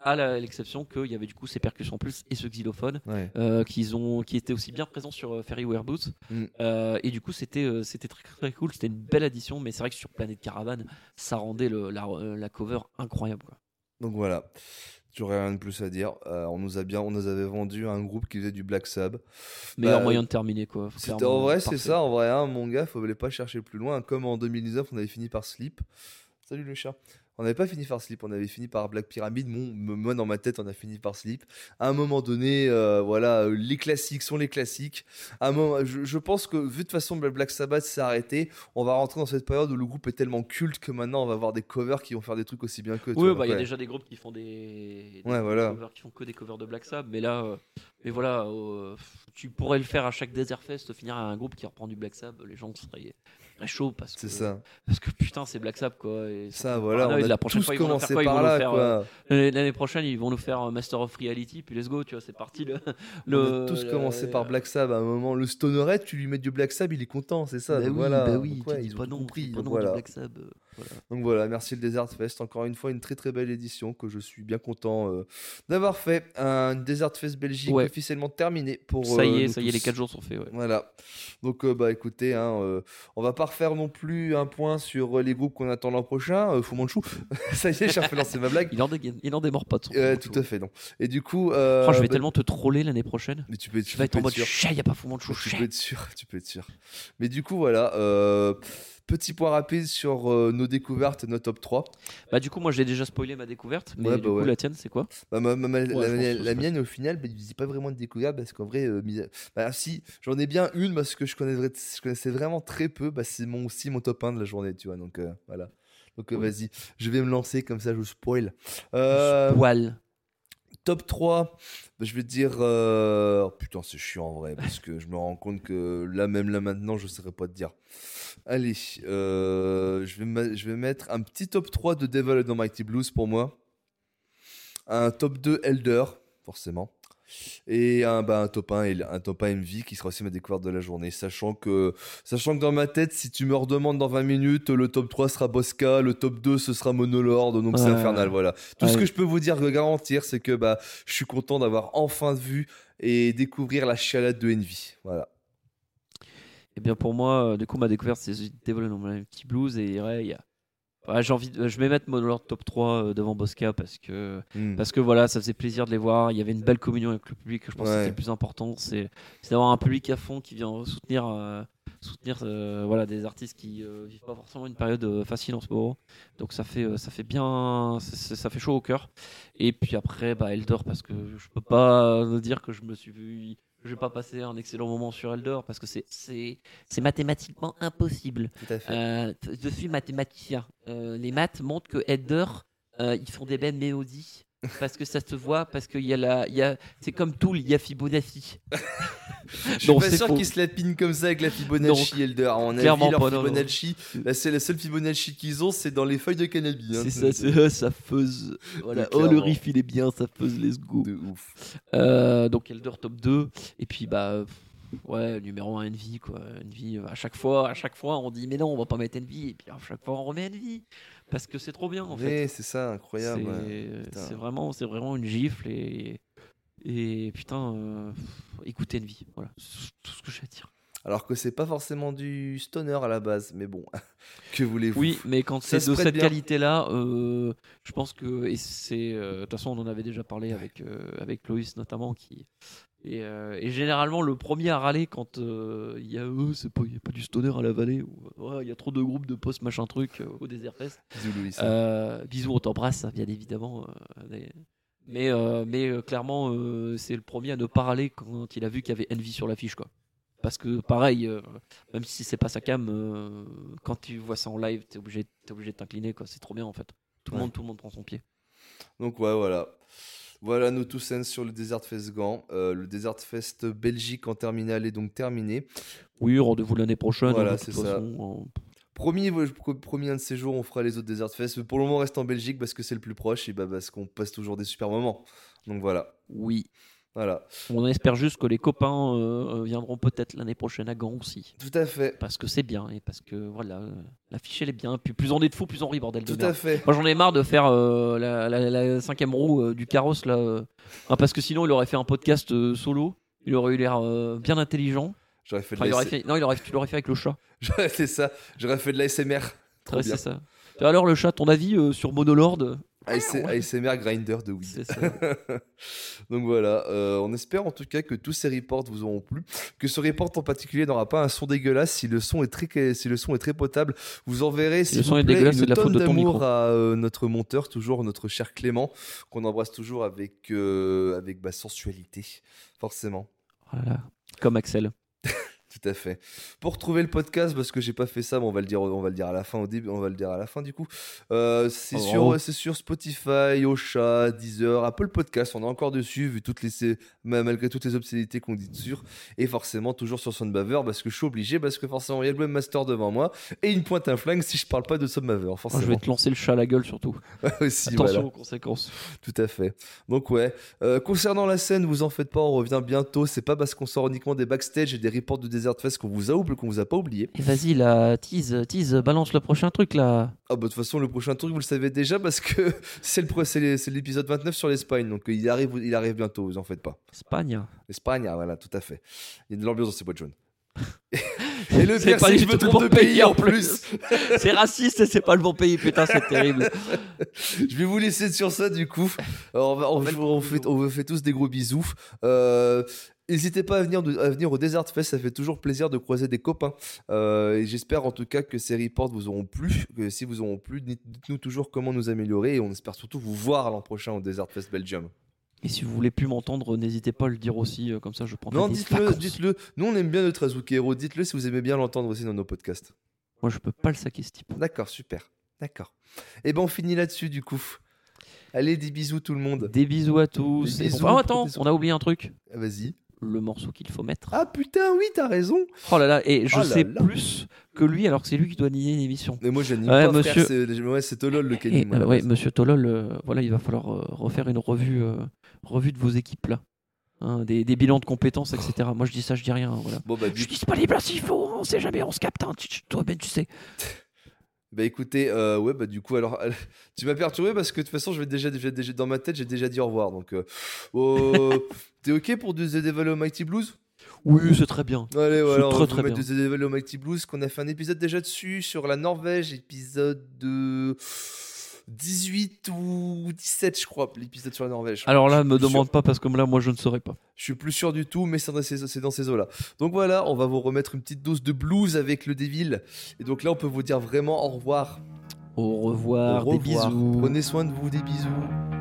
à l'exception qu'il y avait du coup ces percussions plus et ce xylophone Ouais. qu'ils ont, qui étaient aussi bien présents sur Ferry Boots. Mm. Et du coup, c'était c'était très, très cool. C'était une belle addition, mais c'est vrai que sur Planète Caravane, ça rendait le- la, la cover incroyable. Quoi. Donc voilà. J'aurais rien de plus à dire. Euh, on nous a bien, on nous avait vendu un groupe qui faisait du Black Sab. Meilleur Bah, moyen de terminer. quoi. C'était en vrai, c'est ça. En vrai, hein, mon gars, faut fallait pas chercher plus loin. Comme en 2019, on avait fini par Sleep. Salut le chat. On n'avait pas fini par Sleep, on avait fini par Black Pyramid. Mon, me- moi, dans ma tête, on a fini par Sleep. À un moment donné, euh, voilà, euh, les classiques sont les classiques. À un moment, je, je pense que, vu de façon, Black Sabbath s'est arrêté, on va rentrer dans cette période où le groupe est tellement culte que maintenant, on va avoir des covers qui vont faire des trucs aussi bien que. Oui, bah, il y a déjà des groupes qui font des, des Ouais, voilà. covers, qui font que des covers de Black Sabbath, mais là, euh, mais voilà, euh, tu pourrais le faire à chaque Desert Fest, finir à un groupe qui reprend du Black Sabbath, les gens seraient, seraient chauds parce que C'est ça. parce que putain c'est Black Sabbath quoi. Et Ça, voilà, paranoïde, on a la prochaine tous fois, ils vont nous commencé faire par vont nous là, euh, L'année prochaine, ils vont nous faire un Master of Reality, puis let's go, tu vois, c'est parti. Le, le- on a tous le- commencé par Black Sabbath à un moment. Le stonerette, tu lui mets du Black Sabbath, il est content, c'est ça. Bah donc oui, voilà. bah oui, Donc ouais, ils pas ont non, compris. pas donc non voilà. du Black Sabbath, euh, voilà. Donc voilà, merci le Desert Fest. Encore une fois, une très très belle édition que je suis bien content euh, d'avoir fait. Un Desert Fest Belgique Ouais. officiellement terminé pour. Ça y euh, est, ça y est, les tous. 4 jours sont faits. Ouais. Voilà. Donc euh, bah écoutez, hein, on va pas refaire non plus un point sur les groupes qu'on attend l'an prochain. Fu Manchu. ça y est, j'ai refait lancer ma blague. Il en, dégaine- il en démord pas tout à fait, non. Et du coup. Oh, je vais bah, tellement te troller l'année prochaine. Mais tu peux, Tu tu vas être en mode chat, y a pas fumant de chou, Tu peux être sûr, tu peux être sûr. Mais du coup, voilà. euh, petit point rapide sur euh, nos découvertes, nos top 3. Bah, du coup, moi j'ai déjà spoilé ma découverte, mais Ouais, du bah coup, ouais. la tienne, c'est quoi? Bah, ma- ma- ma- la, je mienne, au final, bah, c'est pas vraiment de découverte parce qu'en vrai, euh, bah, si, j'en ai bien une parce que je connaissais, je connaissais vraiment très peu. Bah, c'est mon, aussi mon top 1 de la journée, tu vois. Donc euh, voilà. Donc euh, vas-y, je vais me lancer comme ça, je spoil. Euh, Poil. Top 3, bah, je vais dire. euh, oh, putain, c'est chiant en vrai parce que je me rends compte que là, même là maintenant, je saurais pas te dire. Allez, euh, je, vais je vais mettre un petit top 3 de Devil and Mighty Blues pour moi. Un top 2 Elder, forcément. Et un, bah, un top 1 et un top 1 MV qui sera aussi ma découverte de la journée. Sachant que, sachant que dans ma tête, si tu me redemandes dans 20 minutes, le top 3 sera Bosca, le top 2 ce sera Monolord, donc c'est infernal. Voilà. Tout ce que je peux vous dire, garantir, c'est que bah, je suis content d'avoir enfin vu et découvrir la chialade de Envy. Voilà. Et bien pour moi, euh, du coup, ma découverte, c'est Devil and Mighty Blues. Et ouais, il y a. Ouais, j'ai envie de- je vais mettre Monolord top 3 euh, devant Bosca parce que Hmm. parce que voilà ça faisait plaisir de les voir. Il y avait une belle communion avec le public je pense que c'était le plus important. C'est d'avoir un public à fond qui vient soutenir euh, soutenir euh, voilà des artistes qui euh, vivent pas forcément une période facile en ce moment. Donc ça fait ça fait bien ça, fait chaud au cœur. Et puis après bah Elder parce que je peux pas dire que je me suis vu que j'ai pas passé un excellent moment sur Elder parce que c'est mathématiquement impossible Tout à fait. euh, je suis mathématicien. Euh, les maths montrent que Elder, euh, ils font des belles mélodies. Parce que ça se voit, parce qu'il y a la. il Y a, c'est comme Tool, il y a Fibonacci. Je suis non, pas c'est sûr qu'ils se la pinent comme ça avec la Fibonacci Elder. On a clairement leur pas. Fibonacci. Là, c'est la seule Fibonacci qu'ils ont, c'est dans les feuilles de cannabis. hein. C'est ça, c'est ça fuzz. Voilà. Mais Oh, le riff, il est bien, ça fuzz, let's go. De ouf. Euh, donc Elder top 2. Et puis, bah. Ouais, numéro 1 Envy quoi. Envy, euh, à chaque fois, à chaque fois, on dit mais non, on va pas mettre Envy. Et puis à chaque fois, on remet Envy. Parce que c'est trop bien en fait. C'est ça, incroyable. C'est- ouais. Vraiment, c'est vraiment une gifle et, et putain, euh, écoutez une vie. Voilà, c'est tout ce que j'ai à dire. Alors que c'est pas forcément du stoner à la base, mais bon, que voulez-vous? Oui, mais quand c'est de cette qualité-là, euh, je pense que et c'est euh, de toute façon on en avait déjà parlé avec euh, avec Loïs notamment qui et, euh, et généralement le premier à râler quand euh, il y a eux c'est pas y a pas du stoner à la vallée ouais, il y a trop de groupes de post machin truc euh, au désert fest Bisous, Louis. Euh, bisous, on t'embrasse, hein, bien évidemment. euh, Mais, euh, mais euh, clairement, euh, c'est le premier à ne pas râler quand il a vu qu'il y avait Envy sur l'affiche. quoi. Parce que pareil, euh, même si c'est pas sa cam, euh, quand tu vois ça en live, t'es obligé, t'es obligé de t'incliner. quoi. C'est trop bien en fait. Tout le Ouais. monde, tout le monde prend son pied. Donc ouais, voilà. Voilà nos tous sens sur le Desert Fest Gand. Euh, le Desert Fest Belgique en terminale est donc terminé. Oui, rendez-vous l'année prochaine. Voilà, hein, c'est ça. façon, euh, Promis, ouais, pro- promis un de ces jours, on fera les autres Desert Fest. Mais pour le moment, on reste en Belgique parce que c'est le plus proche et bah, parce qu'on passe toujours des super moments. Donc voilà. oui. Voilà, On espère juste que les copains euh, viendront peut-être l'année prochaine à Gand aussi. tout à fait. Parce que c'est bien et parce que voilà, euh, l'affiche elle est bien. Puis plus on est de fous, plus on rit, bordel de Tout merde. à fait. Moi j'en ai marre de faire euh, la, la- la cinquième roue euh, du carrosse là. euh. Ah, parce que sinon il aurait fait un podcast euh, solo. Il aurait eu l'air euh, bien intelligent. J'aurais fait de Enfin, il aurait fait... Non, il aurait... tu l'aurais fait avec le chat. J'aurais fait ça. J'aurais fait de l'ASMR. Trop Ouais, bien. c'est ça. Alors le chat, ton avis euh, sur Monolord? AS- ASMR grinder de weed. C'est ça. Donc voilà, euh, on espère en tout cas que tous ces reports vous auront plu, que ce report en particulier n'aura pas un son dégueulasse. Si le son est très, si le son est très potable, vous enverrez Si le son vous est plaît, dégueulasse, une c'est de la faute de ton micro. à euh, notre monteur, toujours notre cher Clément, qu'on embrasse toujours avec euh, avec bah, sensualité, forcément. Voilà. Comme Axel. Tout à fait. Pour trouver le podcast, parce que j'ai pas fait ça, mais on va le dire, on va le dire à la fin au début, on va le dire à la fin du coup. Euh, c'est Oh, sur, c'est sur Spotify, Ocha, Deezer, Apple Podcast. On est encore dessus, vu toutes les, malgré toutes les obscénités qu'on dit dessus, et forcément toujours sur Soundbaver, parce que je suis obligé, parce que forcément il y a le webmaster devant moi et une pointe un flingue si je parle pas de Soundbaver, je forcément. vais te lancer le chat à la gueule surtout. Aussi, Attention voilà. aux conséquences. Tout à fait. Donc ouais. Euh, concernant la scène, vous en faites pas, on revient bientôt. C'est pas parce qu'on sort uniquement des backstage et des reports de Desert Fest qu'on vous a oublié, qu'on vous a pas oublié. Et vas-y, là, tease, tease, balance le prochain truc là. Ah bah de toute façon le prochain truc vous le savez déjà parce que c'est le c'est l'épisode 29 sur l'Espagne donc il arrive il arrive bientôt vous en faites pas. Espagne. L'Espagne ah, voilà tout à fait. Il y a de l'ambiance dans ces boîtes jaunes. et le pire c'est que je me de bon pays pays, en plus. c'est raciste et c'est pas le bon pays, putain, c'est terrible. je vais vous laisser sur ça du coup. Alors, on, va- on, on fait, on vous fait tous des gros bisous. Euh, N'hésitez pas à venir, de- à venir au Desert Fest, ça fait toujours plaisir de croiser des copains. Euh, et j'espère en tout cas que ces reports vous auront plu. Que si vous auront plu, dites- dites-nous toujours comment nous améliorer. Et on espère surtout vous voir l'an prochain au Desert Fest Belgium. Et si vous voulez plus m'entendre, n'hésitez pas à le dire aussi, euh, comme ça je prends Non, dites-le, dites-le. Nous, on aime bien notre Azuki Dites-le si vous aimez bien l'entendre aussi dans nos podcasts. Moi je peux pas le saquer ce type. D'accord, super. D'accord. Et ben, on finit là-dessus du coup. Allez, des bisous tout le monde. Des bisous à tous. Des bisous, bon- Ah, attends, on a oublié un truc. Vas-y. Le morceau qu'il faut mettre. Ah putain, oui, t'as raison. Oh là là, et je Oh là sais là. plus que lui alors que c'est lui qui doit nier une émission. Mais moi, j'anime Ouais, pas, monsieur-. C'est, ouais, c'est Tolol le à euh, base. monsieur Tolol, euh, voilà, il va falloir euh, refaire une revue, euh, revue de vos équipes là. Hein, des, des bilans de compétences, etc. Moi je dis ça, je dis rien. Voilà. Bon, bah, Je du suis disponible là s'il faut, on sait jamais, on se capte. hein, tu- tu- Toi-même, tu sais. Bah écoutez, euh, ouais, bah du coup, alors, tu m'as perturbé parce que de toute façon, je vais déjà, dans ma tête, j'ai déjà dit au revoir. Donc, euh, oh, t'es ok pour du The Devil Almighty Blues? Oui, c'est très bien. Allez, voilà, on très, va très vous mettre bien. du The Devil Almighty Blues, qu'on a fait un épisode déjà dessus sur la Norvège, épisode de 18 ou 17, je crois, l'épisode sur la Norvège. Alors là, suis me demande sûr. pas parce que là, moi, je ne saurais pas. Je suis plus sûr du tout, mais c'est dans ces, eaux-là. Donc voilà, on va vous remettre une petite dose de blues avec le Devil. Et donc là, on peut vous dire vraiment au revoir. Au revoir, Au des revoir. bisous. Prenez soin de vous, des bisous.